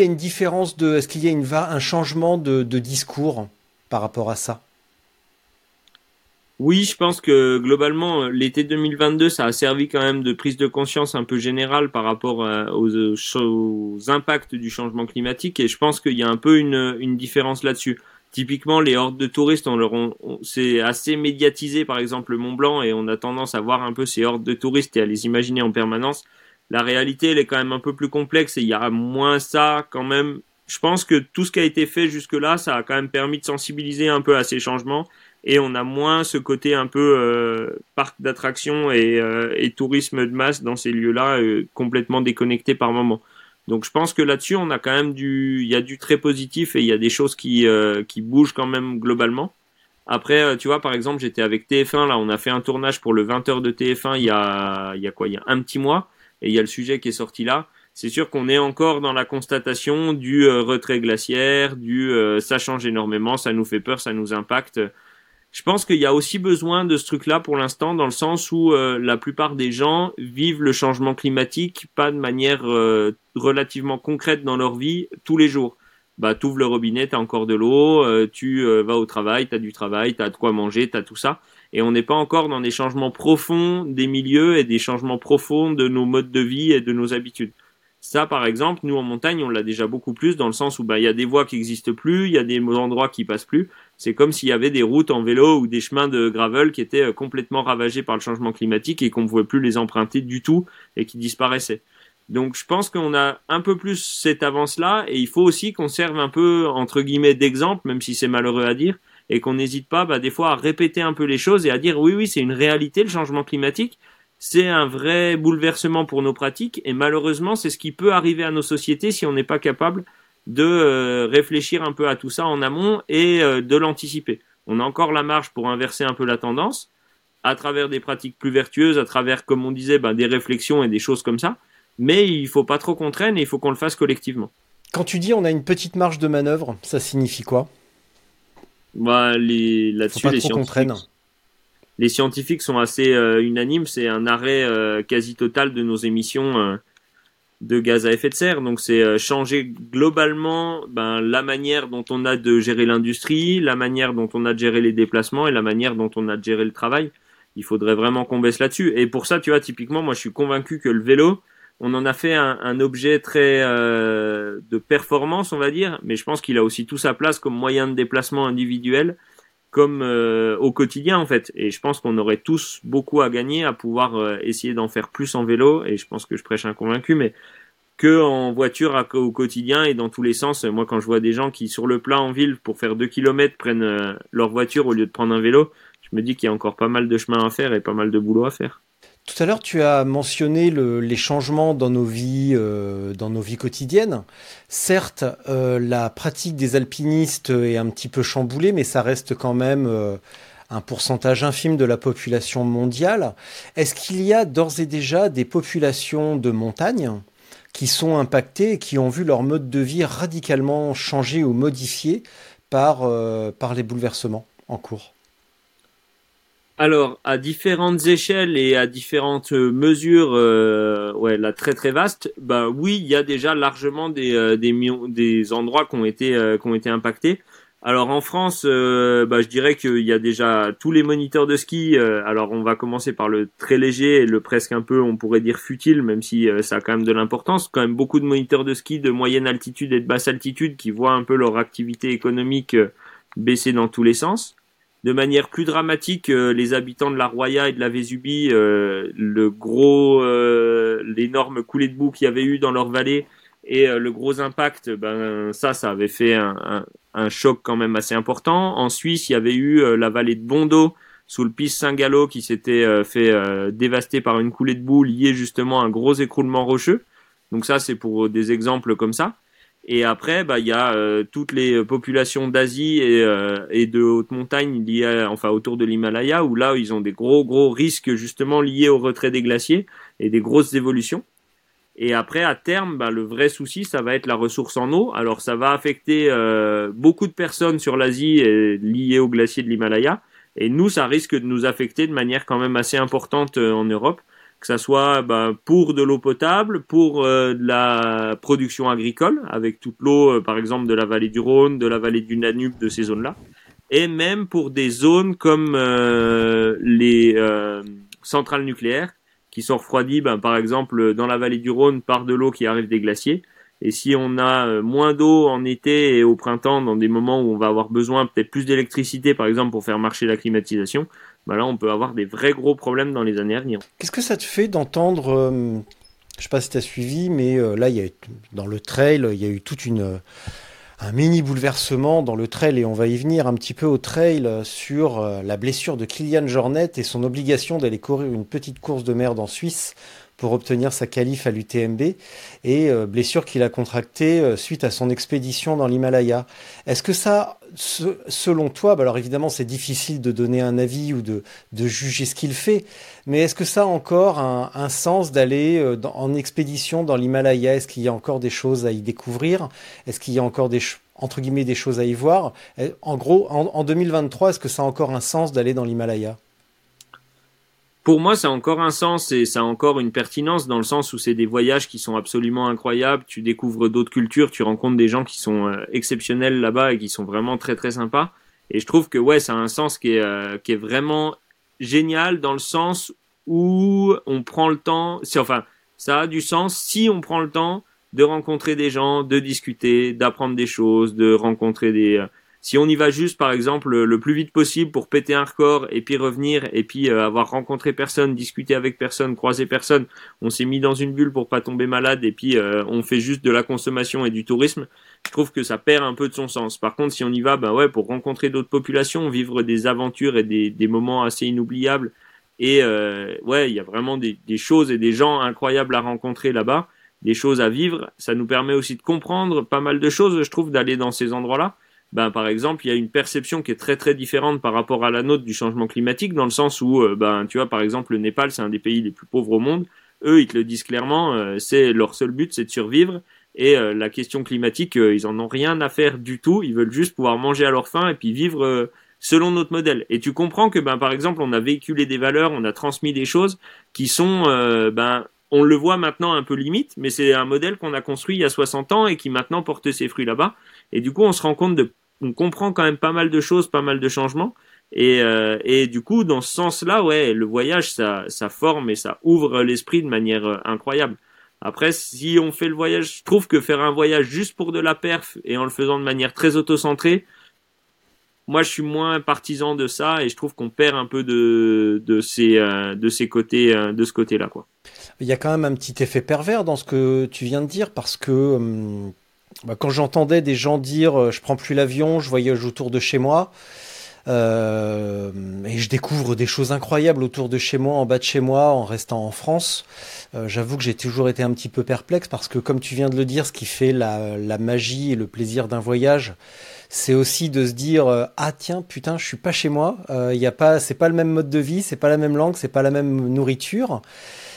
une différence de, est-ce qu'il y a un changement de discours par rapport à ça? Oui, je pense que globalement, l'été 2022, ça a servi quand même de prise de conscience un peu générale par rapport euh, aux, impacts du changement climatique et je pense qu'il y a un peu une, une différence là-dessus. Typiquement, les hordes de touristes, on c'est assez médiatisé, par exemple le Mont Blanc, et on a tendance à voir un peu ces hordes de touristes et à les imaginer en permanence. La réalité, elle est quand même un peu plus complexe et il y a moins ça quand même. Je pense que tout ce qui a été fait jusque-là, ça a quand même permis de sensibiliser un peu à ces changements et on a moins ce côté un peu euh, parc d'attractions et, euh, et, tourisme de masse dans ces lieux-là euh, complètement déconnectés par moment. Donc je pense que là-dessus on a quand même du, il y a du très positif et il y a des choses qui qui bougent quand même globalement. Après, tu vois, par exemple, j'étais avec TF1 là, on a fait un tournage pour le 20h de TF1 il y a il y a quoi, il y a un petit mois et il y a le sujet qui est sorti là. C'est sûr qu'on est encore dans la constatation du retrait glaciaire, du ça change énormément, ça nous fait peur, ça nous impacte. Je pense qu'il y a aussi besoin de ce truc-là pour l'instant, dans le sens où euh, la plupart des gens vivent le changement climatique pas de manière euh, relativement concrète dans leur vie tous les jours. Bah, ouvres le robinet, t'as encore de l'eau, euh, tu vas au travail, t'as du travail, t'as de quoi manger, t'as tout ça. Et on n'est pas encore dans des changements profonds des milieux et des changements profonds de nos modes de vie et de nos habitudes. Ça, par exemple, nous en montagne, on l'a déjà beaucoup plus dans le sens où bah il y a des voies qui existent plus, il y a des endroits qui passent plus. C'est comme s'il y avait des routes en vélo ou des chemins de gravel qui étaient euh, complètement ravagés par le changement climatique et qu'on ne pouvait plus les emprunter du tout et qui disparaissaient. Donc je pense qu'on a un peu plus cette avance-là et il faut aussi qu'on serve un peu entre guillemets d'exemple, même si c'est malheureux à dire, et qu'on n'hésite pas bah, des fois à répéter un peu les choses et à dire oui oui c'est une réalité le changement climatique, c'est un vrai bouleversement pour nos pratiques et malheureusement c'est ce qui peut arriver à nos sociétés si on n'est pas capable de euh, réfléchir un peu à tout ça en amont et euh, de l'anticiper. On a encore la marge pour inverser un peu la tendance à travers des pratiques plus vertueuses, à travers, comme on disait, ben, des réflexions et des choses comme ça. Mais il faut pas trop qu'on traîne et il faut qu'on le fasse collectivement. Quand tu dis on a une petite marge de manœuvre, ça signifie quoi? Bah, les, là-dessus, les scientifiques, les scientifiques sont assez euh, unanimes. C'est un arrêt euh, quasi total de nos émissions euh, de gaz à effet de serre. Donc c'est changer globalement ben, la manière dont on a de gérer l'industrie, la manière dont on a de gérer les déplacements et la manière dont on a de gérer le travail. Il faudrait vraiment qu'on baisse là-dessus. Et pour ça, tu vois, typiquement, moi je suis convaincu que le vélo, on en a fait un, un objet très de performance, on va dire, mais je pense qu'il a aussi tout sa place comme moyen de déplacement individuel comme euh, au quotidien en fait. Et je pense qu'on aurait tous beaucoup à gagner à pouvoir euh, essayer d'en faire plus en vélo. Et je pense que je prêche un convaincu, mais que en voiture au quotidien et dans tous les sens. Moi, quand je vois des gens qui sur le plat en ville pour faire deux kilomètres prennent euh, leur voiture au lieu de prendre un vélo, je me dis qu'il y a encore pas mal de chemin à faire et pas mal de boulot à faire. Tout à l'heure, tu as mentionné les changements dans nos vies, euh, dans nos vies quotidiennes. Certes, euh, la pratique des alpinistes est un petit peu chamboulée, mais ça reste quand même euh, un pourcentage infime de la population mondiale. Est-ce qu'il y a d'ores et déjà des populations de montagne qui sont impactées et qui ont vu leur mode de vie radicalement changer ou modifié par les bouleversements en cours? Alors, à différentes échelles et à différentes euh, mesures, euh, ouais, là très très vaste, bah oui, il y a déjà largement des euh, des, des endroits qui ont été euh, qui ont été impactés. Alors en France, bah, je dirais qu'il y a déjà tous les moniteurs de ski. alors on va commencer par le très léger et le presque un peu, on pourrait dire futile, même si ça a quand même de l'importance. Quand même beaucoup de moniteurs de ski de moyenne altitude et de basse altitude qui voient un peu leur activité économique baisser dans tous les sens de manière plus dramatique euh, les habitants de la Roya et de la Vésubie, euh, le gros, euh, l'énorme coulée de boue qu'il y avait eu dans leur vallée et le gros impact, ben ça, ça avait fait un, choc quand même assez important. En Suisse, il y avait eu la vallée de Bondo sous le piste Saint-Gallo qui s'était fait dévaster par une coulée de boue liée justement à un gros écroulement rocheux. Donc ça, c'est pour des exemples comme ça. Et après, bah, il y a euh, toutes les populations d'Asie et, euh, et, de haute montagne liées, enfin, autour de l'Himalaya, où là, ils ont des gros, gros risques justement liés au retrait des glaciers et des grosses évolutions. Et après, à terme, bah, le vrai souci, ça va être la ressource en eau. Alors, ça va affecter euh, beaucoup de personnes sur l'Asie liées au glacier de l'Himalaya. Et nous, ça risque de nous affecter de manière quand même assez importante en Europe que ça soit ben, pour de l'eau potable, pour euh, de la production agricole, avec toute l'eau, euh, par exemple, de la vallée du Rhône, de la vallée du Danube, de ces zones-là, et même pour des zones comme euh, les centrales nucléaires, qui sont refroidies, ben, par exemple, dans la vallée du Rhône, par de l'eau qui arrive des glaciers. Et si on a moins d'eau en été et au printemps, dans des moments où on va avoir besoin peut-être plus d'électricité, par exemple, pour faire marcher la climatisation, bah là on peut avoir des vrais gros problèmes dans les années à venir. Qu'est-ce que ça te fait d'entendre, euh, je ne sais pas si tu as suivi, mais euh, là y a, dans le trail, il y a eu toute une un mini bouleversement dans le trail et on va y venir un petit peu au trail sur euh, la blessure de Kylian Jornet et son obligation d'aller courir une petite course de merde en Suisse pour obtenir sa qualif à l'UTMB et euh, blessure qu'il a contractée euh, suite à son expédition dans l'Himalaya. Est-ce que ça, selon toi, bah alors évidemment c'est difficile de donner un avis ou de, de juger ce qu'il fait, mais est-ce que ça a encore un, sens d'aller euh, en expédition dans l'Himalaya? Est-ce qu'il y a encore des choses à y découvrir? Est-ce qu'il y a encore des, entre guillemets des choses à y voir? En gros, en, 2023, est-ce que ça a encore un sens d'aller dans l'Himalaya? Pour moi, ça a encore un sens et ça a encore une pertinence dans le sens où c'est des voyages qui sont absolument incroyables. Tu découvres d'autres cultures, tu rencontres des gens qui sont euh, exceptionnels là-bas et qui sont vraiment très très sympas. Et je trouve que ouais, ça a un sens qui est, euh, qui est vraiment génial dans le sens où on prend le temps. Enfin, ça a du sens si on prend le temps de rencontrer des gens, de discuter, d'apprendre des choses, de rencontrer des. Euh, si on y va juste, par exemple, le plus vite possible pour péter un record et puis revenir et puis euh, avoir rencontré personne, discuté avec personne, croisé personne, on s'est mis dans une bulle pour pas tomber malade et puis euh, on fait juste de la consommation et du tourisme, je trouve que ça perd un peu de son sens. Par contre, si on y va, ben ouais, pour rencontrer d'autres populations, vivre des aventures et des, moments assez inoubliables et ouais, il y a vraiment des, des choses et des gens incroyables à rencontrer là-bas des choses à vivre. Ça nous permet aussi de comprendre pas mal de choses, je trouve, d'aller dans ces endroits-là. Ben, par exemple, il y a une perception qui est très très différente par rapport à la nôtre du changement climatique, dans le sens où, euh, ben, tu vois, par exemple, le Népal, c'est un des pays les plus pauvres au monde. Eux, ils te le disent clairement, euh, c'est leur seul but, c'est de survivre. Et euh, la question climatique, ils en ont rien à faire du tout. Ils veulent juste pouvoir manger à leur faim et puis vivre selon notre modèle. Et tu comprends que, ben, par exemple, on a véhiculé des valeurs, on a transmis des choses qui sont, ben, on le voit maintenant un peu limite, mais c'est un modèle qu'on a construit il y a 60 ans et qui maintenant porte ses fruits là-bas. Et du coup, on se rend compte de, on comprend quand même pas mal de choses, pas mal de changements. Et, euh, et du coup, dans ce sens-là, ouais, le voyage, ça, ça forme et ça ouvre l'esprit de manière euh, incroyable. Après, si on fait le voyage, je trouve que faire un voyage juste pour de la perf et en le faisant de manière très auto-centrée, moi, je suis moins partisan de ça et je trouve qu'on perd un peu de, de ces, euh, de ces côtés, de ce côté-là, quoi. Il y a quand même un petit effet pervers dans ce que tu viens de dire parce que hum, bah, quand j'entendais des gens dire euh, je prends plus l'avion, je voyage autour de chez moi. Euh, et je découvre des choses incroyables autour de chez moi, en bas de chez moi, en restant en France. Euh, j'avoue que j'ai toujours été un petit peu perplexe parce que, comme tu viens de le dire, ce qui fait la, la magie et le plaisir d'un voyage, c'est aussi de se dire ah tiens putain je suis pas chez moi, il y a pas, c'est pas le même mode de vie, c'est pas la même langue, c'est pas la même nourriture.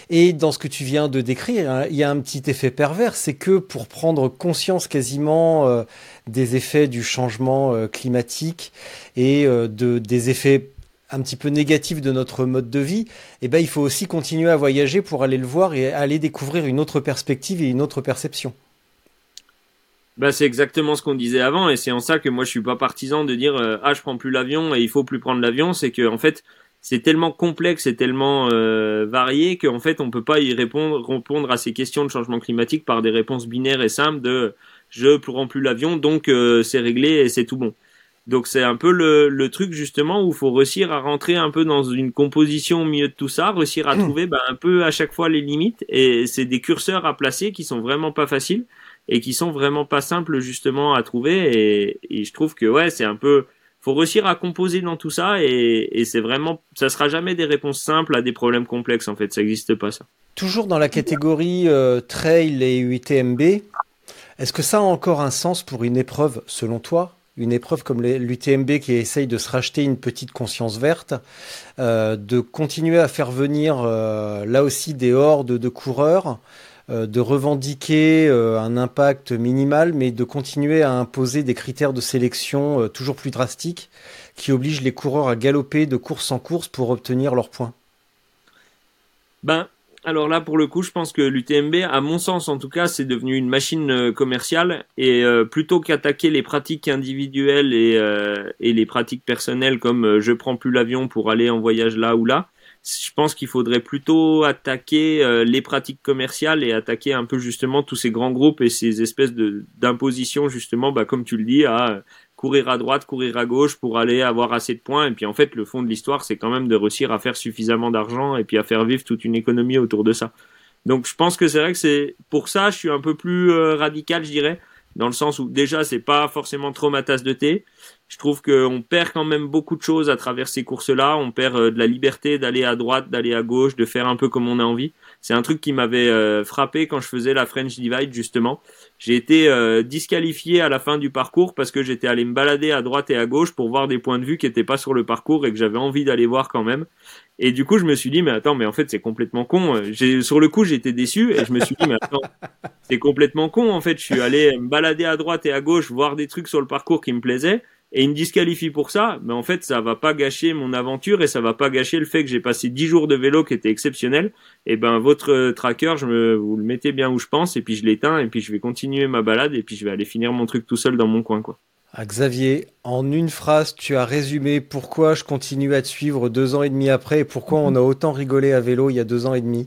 Et dans ce que tu viens de décrire, hein, il y a un petit effet pervers, c'est que pour prendre conscience quasiment euh, des effets du changement euh, climatique et euh, de, des effets un petit peu négatifs de notre mode de vie, eh ben, il faut aussi continuer à voyager pour aller le voir et aller découvrir une autre perspective et une autre perception. Bah, c'est exactement ce qu'on disait avant et c'est en ça que moi je suis pas partisan de dire ah je prends plus l'avion et il faut plus prendre l'avion c'est que en fait c'est tellement complexe et tellement euh, varié qu'en fait on peut pas y répondre répondre à ces questions de changement climatique par des réponses binaires et simples de je prends plus l'avion donc euh, c'est réglé et c'est tout bon. Donc c'est un peu le, le truc justement où il faut réussir à rentrer un peu dans une composition au milieu de tout ça, réussir à mmh. trouver bah, un peu à chaque fois les limites et c'est des curseurs à placer qui sont vraiment pas faciles et qui sont vraiment pas simples justement à trouver et, et je trouve que ouais c'est un peu faut réussir à composer dans tout ça et, c'est vraiment, ça sera jamais des réponses simples à des problèmes complexes en fait, ça n'existe pas ça. Toujours dans la catégorie euh, trail et UTMB, est-ce que ça a encore un sens pour une épreuve selon toi? Une épreuve comme l'UTMB qui essaye de se racheter une petite conscience verte, euh, de continuer à faire venir euh, là aussi des hordes de coureurs de revendiquer euh, un impact minimal, mais de continuer à imposer des critères de sélection euh, toujours plus drastiques qui obligent les coureurs à galoper de course en course pour obtenir leurs points. Ben, alors là, pour le coup, je pense que l'UTMB, à mon sens en tout cas, c'est devenu une machine commerciale et plutôt qu'attaquer les pratiques individuelles et, et, les pratiques personnelles comme je prends plus l'avion pour aller en voyage là ou là, je pense qu'il faudrait plutôt attaquer euh, les pratiques commerciales et attaquer un peu justement tous ces grands groupes et ces espèces d'impositions justement, bah, comme tu le dis, à courir à droite, courir à gauche pour aller avoir assez de points. Et puis en fait, le fond de l'histoire, c'est quand même de réussir à faire suffisamment d'argent et puis à faire vivre toute une économie autour de ça. Donc je pense que c'est vrai que c'est pour ça, je suis un peu plus euh, radical, je dirais, dans le sens où déjà c'est pas forcément trop ma tasse de thé Je trouve qu'on perd quand même beaucoup de choses à travers ces courses-là. On perd euh, de la liberté d'aller à droite, d'aller à gauche, de faire un peu comme on a envie. C'est un truc qui m'avait euh, frappé quand je faisais la French Divide justement. J'ai été euh, disqualifié à la fin du parcours parce que j'étais allé me balader à droite et à gauche pour voir des points de vue qui n'étaient pas sur le parcours et que j'avais envie d'aller voir quand même. Et du coup, je me suis dit, mais attends, mais en fait, c'est complètement con. J'ai, sur le coup, j'étais déçu et je me suis dit, mais attends, c'est complètement con. En fait, je suis allé me balader à droite et à gauche, voir des trucs sur le parcours qui me plaisaient et il me disqualifie pour ça, mais en fait ça va pas gâcher mon aventure et ça va pas gâcher le fait que j'ai passé 10 jours de vélo qui était exceptionnel. Et ben votre euh, tracker, je me vous le mettez bien où je pense et puis je l'éteins et puis je vais continuer ma balade et puis je vais aller finir mon truc tout seul dans mon coin quoi. Ah, Xavier, en une phrase, tu as résumé pourquoi je continue à te suivre deux ans et demi après et pourquoi on a autant rigolé à vélo il y a deux ans et demi.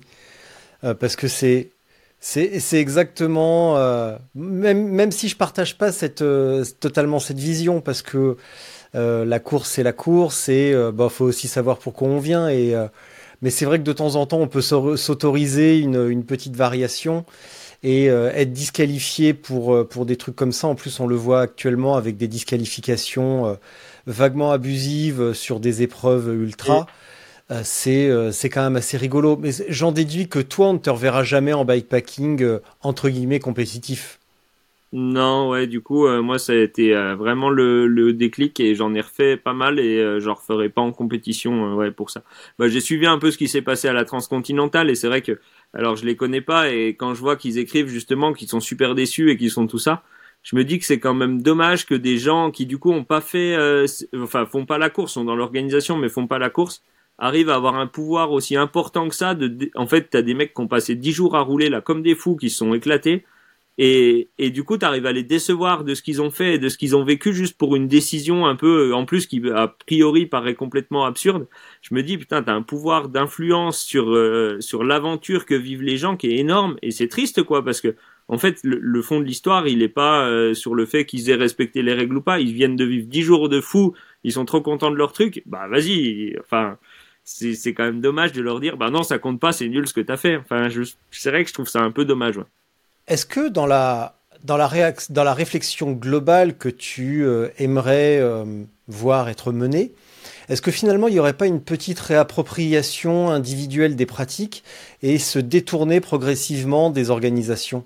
Euh, parce que c'est c'est exactement, euh, même, même si je partage pas cette, euh, totalement cette vision, parce que euh, la course c'est la course et bah faut aussi savoir pourquoi on vient. Et mais c'est vrai que de temps en temps on peut s'autoriser une, une, petite variation et être disqualifié pour pour des trucs comme ça. En plus on le voit actuellement avec des disqualifications vaguement abusives sur des épreuves ultra. Euh, c'est euh, c'est quand même assez rigolo. Mais j'en déduis que toi, on ne te reverra jamais en bikepacking euh, entre guillemets compétitif. Non, ouais, du coup, moi, ça a été vraiment le, le, déclic et j'en ai refait pas mal et je j'en referai pas en compétition, ouais, pour ça. Bah, j'ai suivi un peu ce qui s'est passé à la transcontinentale et c'est vrai que, alors, je les connais pas et quand je vois qu'ils écrivent justement qu'ils sont super déçus et qu'ils sont tout ça, je me dis que c'est quand même dommage que des gens qui du coup ont pas fait, enfin, font pas la course, sont dans l'organisation mais font pas la course, arrive à avoir un pouvoir aussi important que ça. De, en fait, t'as des mecs qui ont passé dix jours à rouler là comme des fous, qui se sont éclatés. Et, et du coup, t'arrives à les décevoir de ce qu'ils ont fait et de ce qu'ils ont vécu juste pour une décision un peu, en plus, qui a priori paraît complètement absurde. Je me dis, putain, t'as un pouvoir d'influence sur, euh, sur l'aventure que vivent les gens qui est énorme. Et c'est triste, quoi, parce que, en fait, le, fond de l'histoire, il est pas euh, sur le fait qu'ils aient respecté les règles ou pas. Ils viennent de vivre dix jours de fous. Ils sont trop contents de leur truc. Bah, vas-y. Enfin, c'est quand même dommage de leur dire bah non ça compte pas c'est nul ce que t'as fait enfin c'est vrai que je trouve ça un peu dommage est-ce que dans la réflexion globale que tu euh, aimerais euh, voir être menée, est-ce que finalement il n'y aurait pas une petite réappropriation individuelle des pratiques et se détourner progressivement des organisations?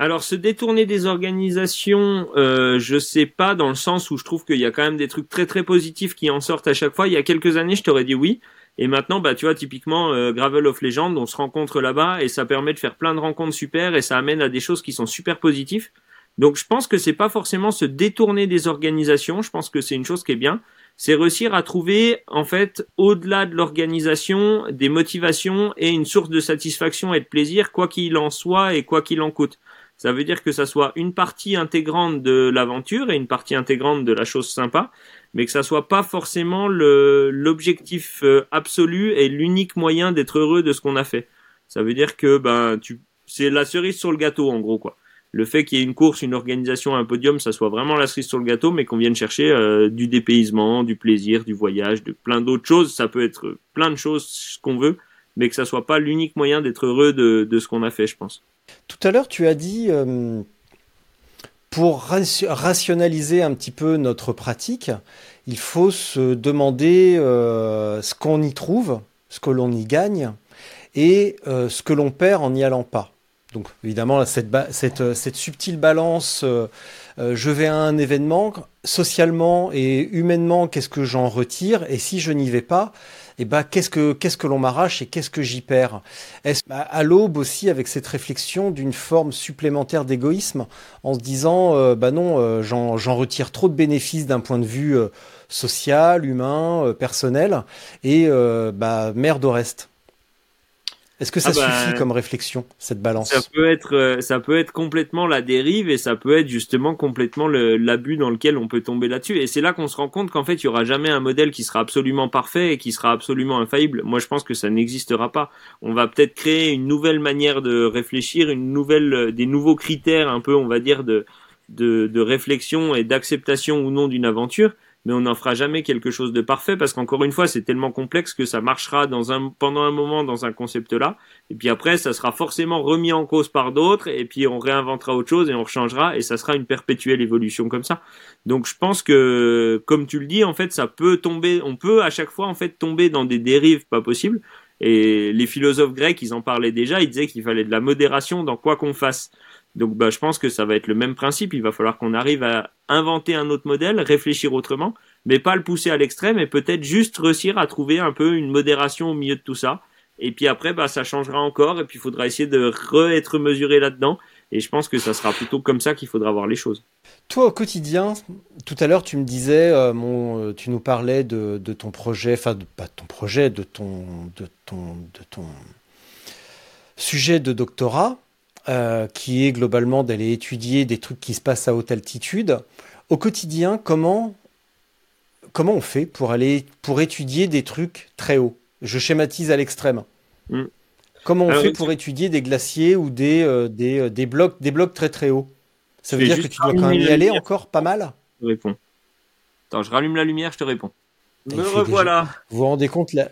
Alors se détourner des organisations, euh, je sais pas dans le sens où je trouve qu'il y a quand même des trucs très très positifs qui en sortent à chaque fois. Il y a quelques années, je t'aurais dit oui, et maintenant, bah tu vois, typiquement euh, Gravel of Legend, on se rencontre là-bas et ça permet de faire plein de rencontres super et ça amène à des choses qui sont super positives. Donc je pense que c'est pas forcément se détourner des organisations. Je pense que c'est une chose qui est bien. C'est réussir à trouver en fait au-delà de l'organisation des motivations et une source de satisfaction et de plaisir quoi qu'il en soit et quoi qu'il en coûte. Ça veut dire que ça soit une partie intégrante de l'aventure et une partie intégrante de la chose sympa, mais que ça soit pas forcément l'objectif euh, absolu et l'unique moyen d'être heureux de ce qu'on a fait. Ça veut dire que ben tu c'est la cerise sur le gâteau en gros quoi. Le fait qu'il y ait une course, une organisation, un podium, ça soit vraiment la cerise sur le gâteau, mais qu'on vienne chercher euh, du dépaysement, du plaisir, du voyage, de plein d'autres choses. Ça peut être plein de choses ce qu'on veut, mais que ça soit pas l'unique moyen d'être heureux de, ce qu'on a fait, je pense. Tout à l'heure, tu as dit, euh, pour rationaliser un petit peu notre pratique, il faut se demander euh, ce qu'on y trouve, ce que l'on y gagne, et euh, ce que l'on perd en n'y allant pas. Donc évidemment, cette subtile balance, je vais à un événement, socialement et humainement, qu'est-ce que j'en retire, et si je n'y vais pas, eh ben, qu'est-ce que, qu'est-ce que l'on m'arrache et qu'est-ce que j'y perds? Est-ce à l'aube aussi avec cette réflexion d'une forme supplémentaire d'égoïsme en se disant, euh, bah non, euh, j'en, j'en retire trop de bénéfices d'un point de vue euh, social, humain, personnel, et bah merde au reste? Est-ce que ça ah bah, suffit comme réflexion, cette balance Ça peut être, euh, ça peut être complètement la dérive et ça peut être justement complètement l'abus dans lequel on peut tomber là-dessus. Et c'est là qu'on se rend compte qu'en fait, il y aura jamais un modèle qui sera absolument parfait et qui sera absolument infaillible. Moi, je pense que ça n'existera pas. On va peut-être créer une nouvelle manière de réfléchir, une nouvelle, euh, des nouveaux critères un peu, on va dire, de, de, de réflexion et d'acceptation ou non d'une aventure mais on n'en fera jamais quelque chose de parfait parce qu'encore une fois, c'est tellement complexe que ça marchera dans un, pendant un moment dans un concept là, et puis après, ça sera forcément remis en cause par d'autres, et puis on réinventera autre chose et on changera, et ça sera une perpétuelle évolution comme ça. Donc je pense que, comme tu le dis, en fait, ça peut tomber, on peut à chaque fois en fait tomber dans des dérives pas possibles. Et les philosophes grecs, ils en parlaient déjà, ils disaient qu'il fallait de la modération dans quoi qu'on fasse. Donc bah, je pense que ça va être le même principe. Il va falloir qu'on arrive à inventer un autre modèle, réfléchir autrement, mais pas le pousser à l'extrême et peut-être juste réussir à trouver un peu une modération au milieu de tout ça. Et puis après, bah, ça changera encore et puis il faudra essayer de re-être mesuré là-dedans. Et je pense que ça sera plutôt comme ça qu'il faudra voir les choses. Toi, au quotidien, tout à l'heure, tu me disais, euh, euh, tu nous parlais de, de ton projet, enfin, pas de ton projet, de ton, de ton, de ton sujet de doctorat. Euh, qui est globalement d'aller étudier des trucs qui se passent à haute altitude. Au quotidien, comment, comment on fait pour aller pour étudier des trucs très hauts? Je schématise à l'extrême. Mm. Comment on fait pour étudier des glaciers ou des, euh, des, euh, des, blocs, des blocs très très hauts? Ça veut dire que tu dois quand même y aller encore pas mal? Je réponds. Attends, je rallume la lumière, je te réponds. Me revoilà. Vous vous rendez compte là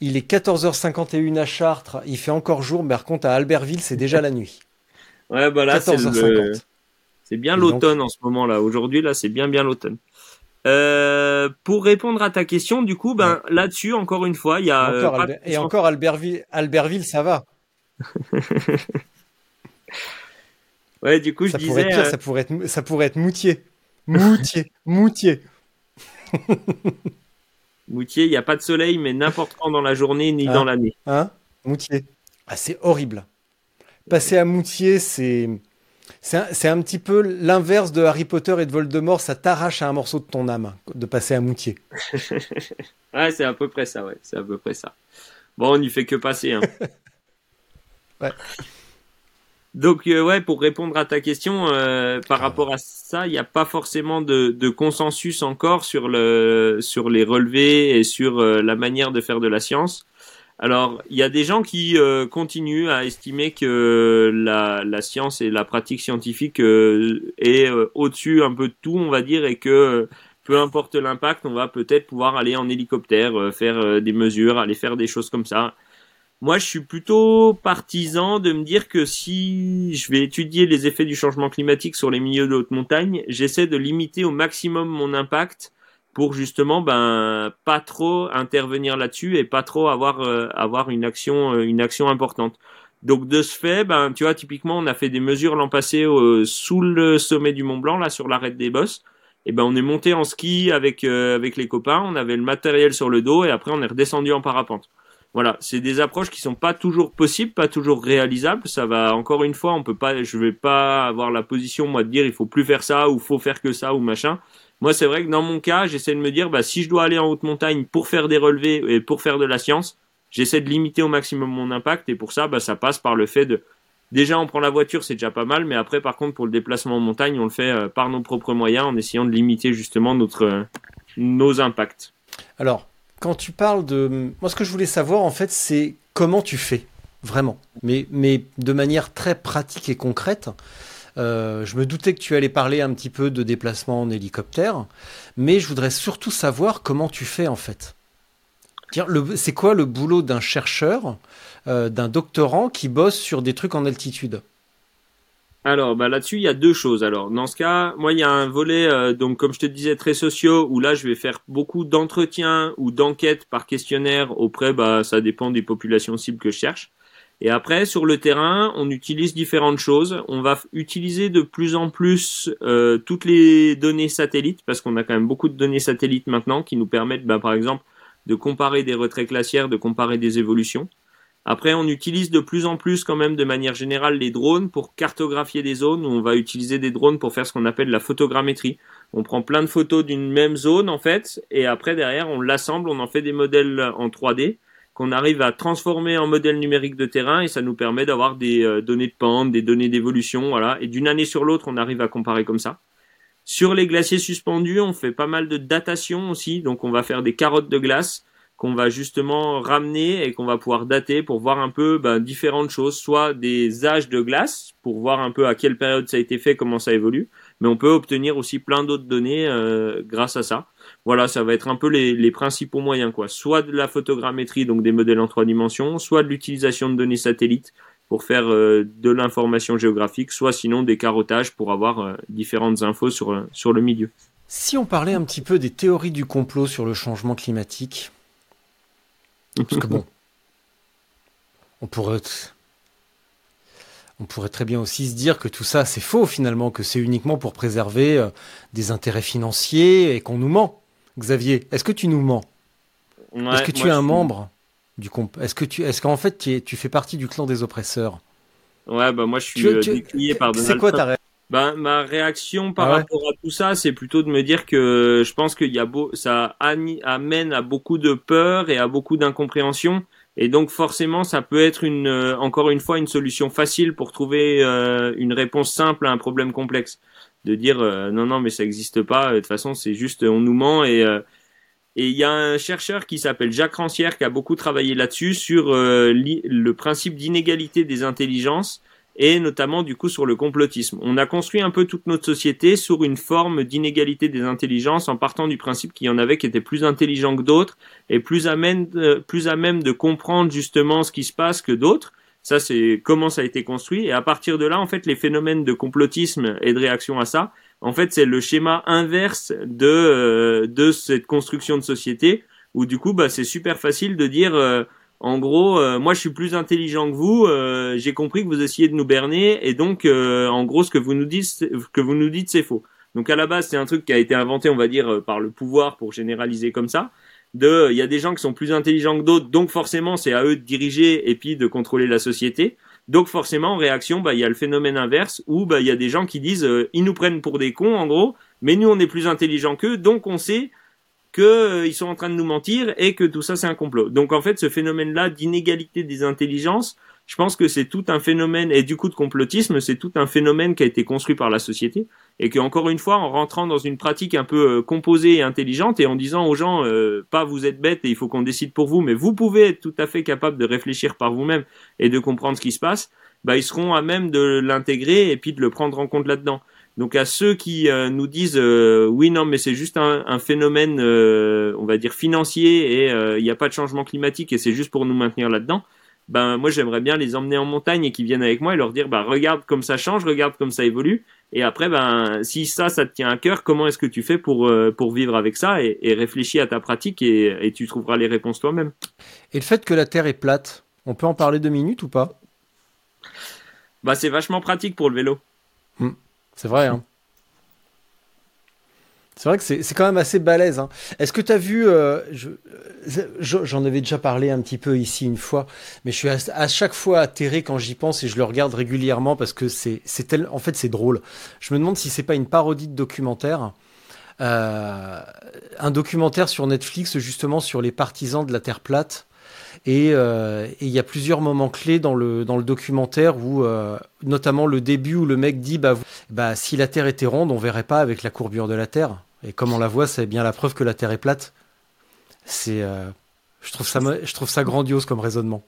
il est 14h51 à Chartres, il fait encore jour, mais par contre à Albertville, c'est déjà la nuit. Ouais, bah là, c'est bien l'automne en ce moment là. Aujourd'hui, là, c'est bien bien l'automne. Euh, pour répondre à ta question, du coup, ben là-dessus, encore une fois, il y a euh, et encore Albertville, Albertville, ça va. ouais, du coup, je disais, euh, ça pourrait être, ça pourrait être Moutier, Moutier, Moutier. Moutier, il n'y a pas de soleil, mais n'importe quand dans la journée ni hein dans l'année. Hein Moutier? Ah, c'est horrible. Passer à Moutier, c'est. C'est un, petit peu l'inverse de Harry Potter et de Voldemort, ça t'arrache à un morceau de ton âme de passer à Moutier. ouais, c'est à peu près ça, ouais, c'est à peu près ça. Bon, on n'y fait que passer. Hein. ouais. Donc euh, ouais, pour répondre à ta question, euh, par rapport à ça, il n'y a pas forcément de, de, consensus encore sur le sur les relevés et sur euh, la manière de faire de la science. Alors, il y a des gens qui continuent à estimer que la, la, science et la pratique scientifique est au-dessus un peu de tout, on va dire, et que peu importe l'impact, on va peut-être pouvoir aller en hélicoptère, faire des mesures, aller faire des choses comme ça. Moi, je suis plutôt partisan de me dire que si je vais étudier les effets du changement climatique sur les milieux de haute montagne, j'essaie de limiter au maximum mon impact pour justement ben pas trop intervenir là-dessus et pas trop avoir euh, avoir une action euh, une action importante. Donc de ce fait, ben tu vois typiquement on a fait des mesures l'an passé euh, sous le sommet du Mont Blanc là sur l'arête des bosses. Et ben on est monté en ski avec avec les copains, on avait le matériel sur le dos et après on est redescendu en parapente. Voilà, c'est des approches qui sont pas toujours possibles, pas toujours réalisables. Ça va encore une fois, on peut pas, je vais pas avoir la position moi de dire il faut plus faire ça ou faut faire que ça ou machin. Moi, c'est vrai que dans mon cas, j'essaie de me dire bah si je dois aller en haute montagne pour faire des relevés et pour faire de la science, j'essaie de limiter au maximum mon impact et pour ça, bah ça passe par le fait de déjà on prend la voiture, c'est déjà pas mal, mais après par contre pour le déplacement en montagne, on le fait euh, par nos propres moyens en essayant de limiter justement notre euh, nos impacts. Alors, quand tu parles de... Moi, ce que je voulais savoir, en fait, c'est comment tu fais, vraiment. Mais, de manière très pratique et concrète. Euh, je me doutais que tu allais parler un petit peu de déplacement en hélicoptère, mais je voudrais surtout savoir comment tu fais, en fait. C'est quoi le boulot d'un chercheur, euh, d'un doctorant qui bosse sur des trucs en altitude? Alors, bah là-dessus, il y a deux choses. Alors, dans ce cas, moi, il y a un volet, euh, donc comme je te disais, très sociaux, où là, je vais faire beaucoup d'entretiens ou d'enquêtes par questionnaire auprès, bah, ça dépend des populations cibles que je cherche. Et après, sur le terrain, on utilise différentes choses. On va utiliser de plus en plus euh, toutes les données satellites, parce qu'on a quand même beaucoup de données satellites maintenant qui nous permettent, bah, par exemple, de comparer des retraits glaciaires, de comparer des évolutions. Après, on utilise de plus en plus quand même de manière générale les drones pour cartographier des zones on va utiliser des drones pour faire ce qu'on appelle la photogrammétrie. On prend plein de photos d'une même zone en fait et après derrière on l'assemble, on en fait des modèles en 3D qu'on arrive à transformer en modèle numérique de terrain et ça nous permet d'avoir des euh, données de pente, des données d'évolution, voilà. Et d'une année sur l'autre, on arrive à comparer comme ça. Sur les glaciers suspendus, on fait pas mal de datation aussi, donc on va faire des carottes de glace qu'on va justement ramener et qu'on va pouvoir dater pour voir un peu ben, différentes choses, soit des âges de glace pour voir un peu à quelle période ça a été fait, comment ça évolue, mais on peut obtenir aussi plein d'autres données euh, grâce à ça. Voilà, ça va être un peu les, les, principaux moyens, quoi. Soit de la photogrammétrie, donc des modèles en trois dimensions, soit de l'utilisation de données satellites pour faire euh, de l'information géographique, soit sinon des carottages pour avoir euh, différentes infos sur, euh, sur le milieu. Si on parlait un petit peu des théories du complot sur le changement climatique, parce que bon, on pourrait, on pourrait très bien aussi se dire que tout ça c'est faux finalement, que c'est uniquement pour préserver des intérêts financiers et qu'on nous ment. Xavier, est-ce que tu nous mens? Est-ce que tu es un membre du comp Est-ce que tu, est-ce qu'en fait tu, tu, fais partie du clan des oppresseurs? Ouais, bah moi je suis euh, décrié par C'est quoi ta réaction ben, ma réaction par ah rapport à tout ça, c'est plutôt de me dire que je pense qu'il y a beau, ça amène à beaucoup de peur et à beaucoup d'incompréhension. Et donc forcément, ça peut être une, euh, encore une fois, une solution facile pour trouver euh, une réponse simple à un problème complexe. De dire euh, non non mais ça n'existe pas. De toute façon c'est juste on nous ment. Et euh, et il y a un chercheur qui s'appelle Jacques Rancière qui a beaucoup travaillé là-dessus sur le principe d'inégalité des intelligences et notamment du coup sur le complotisme. On a construit un peu toute notre société sur une forme d'inégalité des intelligences en partant du principe qu'il y en avait qui étaient plus intelligents que d'autres et plus à même, plus à même de comprendre justement ce qui se passe que d'autres. Ça, c'est comment ça a été construit. Et à partir de là, en fait, les phénomènes de complotisme et de réaction à ça, en fait, c'est le schéma inverse de euh, de cette construction de société où du coup, bah, c'est super facile de dire, euh, en gros, euh, moi, je suis plus intelligent que vous. J'ai compris que vous essayez de nous berner, et donc, en gros, ce que vous nous dites, que vous nous dites, c'est faux. Donc à la base, c'est un truc qui a été inventé, on va dire, par le pouvoir pour généraliser comme ça de il y a des gens qui sont plus intelligents que d'autres, donc forcément c'est à eux de diriger et puis de contrôler la société. Donc forcément en réaction, bah il y a le phénomène inverse où bah il y a des gens qui disent euh, ils nous prennent pour des cons en gros, mais nous on est plus intelligents qu'eux, donc on sait qu'ils euh, sont en train de nous mentir et que tout ça c'est un complot. Donc en fait ce phénomène-là d'inégalité des intelligences, je pense que c'est tout un phénomène, et du coup de complotisme, c'est tout un phénomène qui a été construit par la société, et que encore une fois, en rentrant dans une pratique un peu euh, composée et intelligente, et en disant aux gens, euh, pas vous êtes bêtes et il faut qu'on décide pour vous, mais vous pouvez être tout à fait capable de réfléchir par vous-même et de comprendre ce qui se passe, bah ils seront à même de l'intégrer et puis de le prendre en compte là-dedans. Donc à ceux qui euh, nous disent oui non mais c'est juste un, un phénomène on va dire financier et il n'y a pas de changement climatique et c'est juste pour nous maintenir là-dedans, ben moi j'aimerais bien les emmener en montagne et qu'ils viennent avec moi et leur dire bah regarde comme ça change, regarde comme ça évolue et après ben si ça ça te tient à cœur, comment est-ce que tu fais pour euh, pour vivre avec ça et, et réfléchis à ta pratique et, et tu trouveras les réponses toi-même. Et le fait que la Terre est plate, on peut en parler deux minutes ou pas? Bah c'est vachement pratique pour le vélo. Hmm. C'est vrai hein. C'est vrai que c'est quand même assez balèze. Hein. Est-ce que tu as vu, euh, j'en avais déjà parlé un petit peu ici une fois, mais je suis à, chaque fois atterré quand j'y pense et je le regarde régulièrement parce que c'est tel, en fait c'est drôle. Je me demande si c'est pas une parodie de documentaire. Euh, un documentaire sur Netflix justement sur les partisans de la Terre plate. Et euh, il y a plusieurs moments clés dans le, dans le documentaire où, euh, notamment le début où le mec dit bah, bah, si la Terre était ronde, on verrait pas avec la courbure de la Terre. Et comme on la voit, c'est bien la preuve que la Terre est plate. C'est, euh, je trouve ça, je trouve ça grandiose comme raisonnement.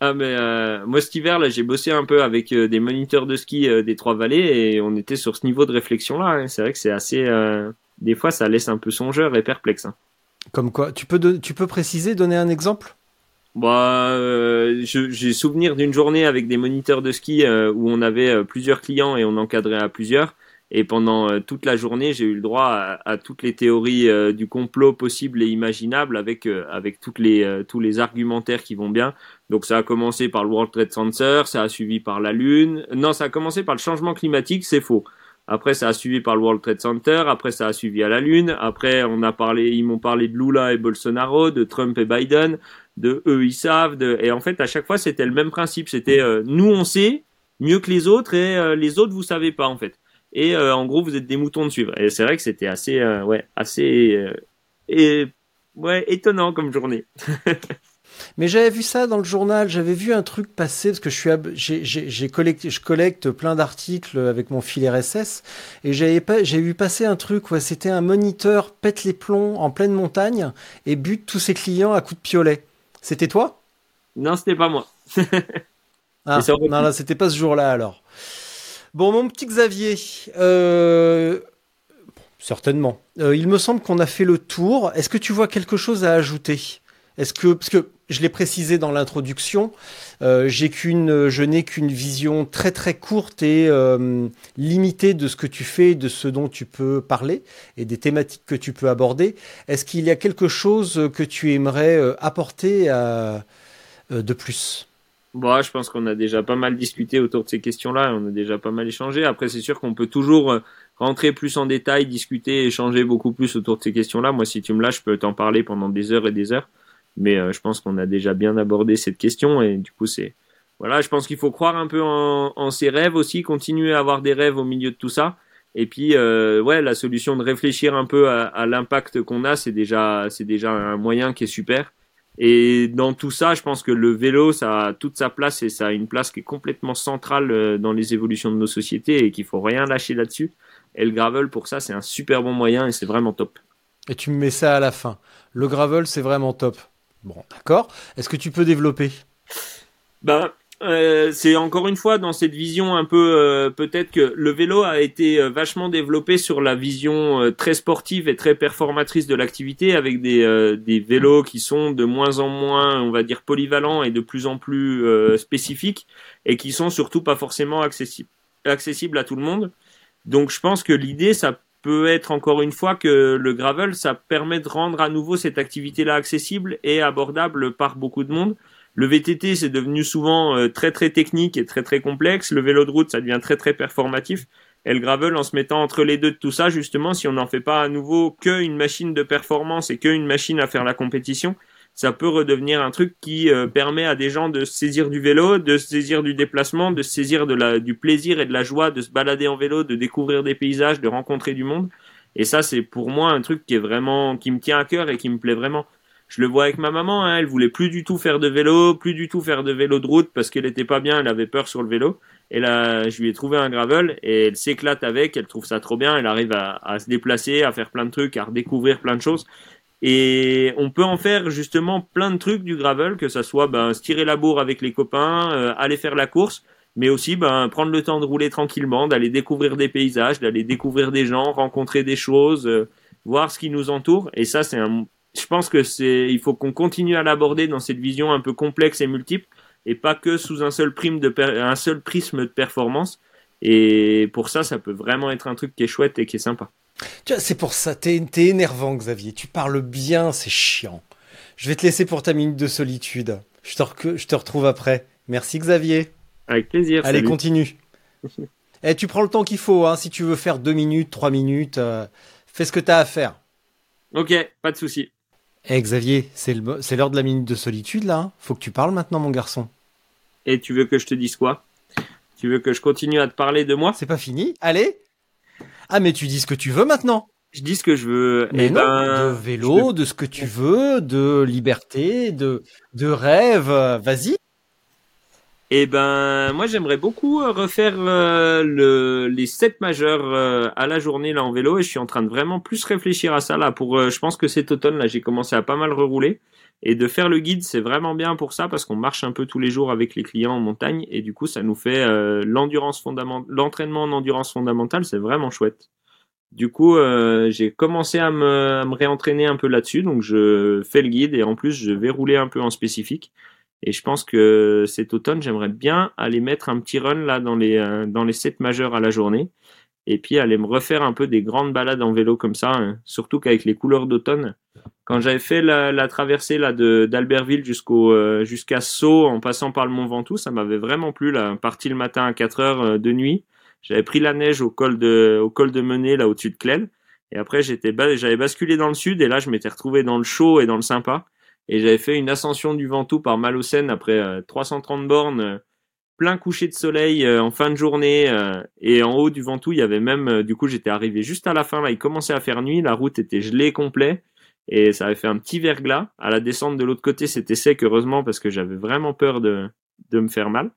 Ah mais moi cet hiver là j'ai bossé un peu avec des moniteurs de ski des trois vallées et on était sur ce niveau de réflexion là. Hein. C'est vrai que c'est assez, des fois ça laisse un peu songeur et perplexe. Hein. Comme quoi Tu peux tu peux préciser, donner un exemple? Bah, j'ai souvenir d'une journée avec des moniteurs de ski où on avait plusieurs clients et on encadrait à plusieurs. Et pendant euh, toute la journée, j'ai eu le droit à, toutes les théories euh, du complot possibles et imaginables avec euh, avec toutes les tous les argumentaires qui vont bien. Donc ça a commencé par le World Trade Center, ça a suivi par la Lune. Non, ça a commencé par le changement climatique, c'est faux. Après, ça a suivi par le World Trade Center. Après, ça a suivi à la Lune. Après, on a parlé, ils m'ont parlé de Lula et Bolsonaro, de Trump et Biden, de eux ils savent. De... Et en fait, à chaque fois, c'était le même principe. C'était nous on sait mieux que les autres et les autres vous savez pas en fait et euh, en gros vous êtes des moutons de suivre. Et c'est vrai que c'était assez, euh, ouais, assez, euh, et ouais, étonnant comme journée. Mais j'avais vu ça dans le journal, j'avais vu un truc passer parce que je suis, j'ai collecté, je collecte plein d'articles avec mon fil RSS et j'avais pas, j'ai vu passer un truc où c'était un moniteur pète les plombs en pleine montagne et bute tous ses clients à coups de piolet. C'était toi? Non, c'était pas moi. ah, non, non, c'était pas ce jour-là alors. Bon, mon petit Xavier, euh, Certainement. Euh, il me semble qu'on a fait le tour. Est-ce que tu vois quelque chose à ajouter? Est-ce que parce que je l'ai précisé dans l'introduction, euh, je n'ai qu'une vision très très courte et euh, limitée de ce que tu fais, de ce dont tu peux parler et des thématiques que tu peux aborder. Est-ce qu'il y a quelque chose que tu aimerais euh, apporter de plus? Bon, je pense qu'on a déjà pas mal discuté autour de ces questions-là, on a déjà pas mal échangé. Après, c'est sûr qu'on peut toujours rentrer plus en détail, discuter, échanger beaucoup plus autour de ces questions-là. Moi, si tu me lâches, je peux t'en parler pendant des heures et des heures. Mais euh, je pense qu'on a déjà bien abordé cette question et du coup, c'est voilà, je pense qu'il faut croire un peu en, ses rêves aussi, continuer à avoir des rêves au milieu de tout ça. Et puis, euh, ouais, la solution de réfléchir un peu à, à l'impact qu'on a, c'est déjà, c'est déjà un moyen qui est super. Et dans tout ça, je pense que le vélo, ça a toute sa place et ça a une place qui est complètement centrale euh, dans les évolutions de nos sociétés et qu'il faut rien lâcher là-dessus. Et le gravel, pour ça, c'est un super bon moyen et c'est vraiment top. Et tu me mets ça à la fin. Le gravel, c'est vraiment top. Bon, d'accord. Est-ce que tu peux développer? Ben, euh, c'est encore une fois dans cette vision un peu euh, peut-être que le vélo a été euh, vachement développé sur la vision très sportive et très performatrice de l'activité avec des, vélos qui sont de moins en moins on va dire polyvalents et de plus en plus spécifiques et qui sont surtout pas forcément accessibles à tout le monde donc je pense que l'idée ça peut être encore une fois que le gravel ça permet de rendre à nouveau cette activité là accessible et abordable par beaucoup de monde le VTT, c'est devenu souvent euh, très très technique et très très complexe. Le vélo de route, ça devient très très performatif. Et le gravel, en se mettant entre les deux de tout ça, justement, si on n'en fait pas à nouveau qu'une machine de performance et qu'une machine à faire la compétition, ça peut redevenir un truc qui euh, permet à des gens de saisir du vélo, de saisir du déplacement, de saisir de la, du plaisir et de la joie de se balader en vélo, de découvrir des paysages, de rencontrer du monde. Et ça, c'est pour moi un truc qui est vraiment, qui me tient à cœur et qui me plaît vraiment je le vois avec ma maman, hein, elle voulait plus du tout faire de vélo, plus du tout faire de vélo de route parce qu'elle était pas bien, elle avait peur sur le vélo. Et là, je lui ai trouvé un gravel et elle s'éclate avec, elle trouve ça trop bien, elle arrive à, à, se déplacer, à faire plein de trucs, à redécouvrir plein de choses. Et on peut en faire justement plein de trucs du gravel, que ça soit ben, se tirer la bourre avec les copains, euh, aller faire la course, mais aussi ben, prendre le temps de rouler tranquillement, d'aller découvrir des paysages, d'aller découvrir des gens, rencontrer des choses, euh, voir ce qui nous entoure. Et ça, c'est un je pense que c'est, il faut qu'on continue à l'aborder dans cette vision un peu complexe et multiple, et pas que sous un seul prime de un seul prisme de performance. Et pour ça, ça peut vraiment être un truc qui est chouette et qui est sympa. Tu vois, c'est pour ça, t'es, t'es énervant, Xavier. Tu parles bien, c'est chiant. Je vais te laisser pour ta minute de solitude. Je te, re- je te retrouve après. Merci, Xavier. Avec plaisir. Allez, salut. continue. Eh, tu prends le temps qu'il faut, hein. Si tu veux faire deux minutes, trois minutes, euh, fais ce que t'as à faire. Ok, pas de souci. Eh Xavier, c'est le- c'est l'heure de la minute de solitude là. Faut que tu parles maintenant, mon garçon. Et tu veux que je te dise quoi? Tu veux que je continue à te parler de moi? C'est pas fini? Allez Ah, mais tu dis ce que tu veux maintenant. Je dis ce que je veux. Mais Eh non, ben, de vélo, de ce que tu veux, de liberté, de, de rêve. Vas-y. Eh ben, moi j'aimerais beaucoup euh, refaire euh, le, les sept majeurs euh, à la journée là en vélo et je suis en train de vraiment plus réfléchir à ça là. Pour, je pense que cet automne là j'ai commencé à pas mal rerouler et de faire le guide c'est vraiment bien pour ça parce qu'on marche un peu tous les jours avec les clients en montagne et du coup ça nous fait l'endurance fondamentale, l'entraînement en endurance fondamentale c'est vraiment chouette. Du coup, j'ai commencé à me, à me réentraîner un peu là-dessus, donc je fais le guide et en plus je vais rouler un peu en spécifique. Et je pense que cet automne, j'aimerais bien aller mettre un petit run là dans les euh, dans les sept majeurs à la journée, et puis aller me refaire un peu des grandes balades en vélo comme ça, hein. surtout qu'avec les couleurs d'automne. Quand j'avais fait la, la traversée là de d'Albertville jusqu'au euh, jusqu'à Sceaux en passant par le Mont Ventoux, ça m'avait vraiment plu là. Parti le matin à 4 heures euh, de nuit, j'avais pris la neige au col de au col de Menet là au-dessus de Clel, et après j'étais j'avais basculé dans le sud et là je m'étais retrouvé dans le chaud et dans le sympa et j'avais fait une ascension du Ventoux par Malocène après euh, 330 bornes, euh, plein coucher de soleil euh, en fin de journée, euh, et en haut du Ventoux, il y avait même, euh, du coup, j'étais arrivé juste à la fin, là, il commençait à faire nuit, la route était gelée complet, et ça avait fait un petit verglas. À la descente de l'autre côté, c'était sec, heureusement, parce que j'avais vraiment peur de, de me faire mal.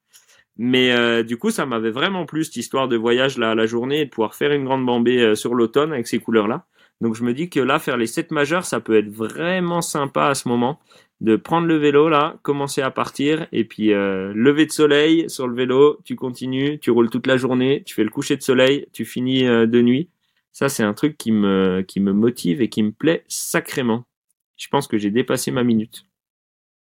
Mais euh, du coup, ça m'avait vraiment plu cette histoire de voyage là à la journée et de pouvoir faire une grande bambée euh, sur l'automne avec ces couleurs-là. Donc je me dis que là, faire les sept majeurs, ça peut être vraiment sympa à ce moment de prendre le vélo là, commencer à partir et puis euh, lever de soleil sur le vélo, tu continues, tu roules toute la journée, tu fais le coucher de soleil, tu finis euh, de nuit. Ça, c'est un truc qui me, qui me motive et qui me plaît sacrément. Je pense que j'ai dépassé ma minute.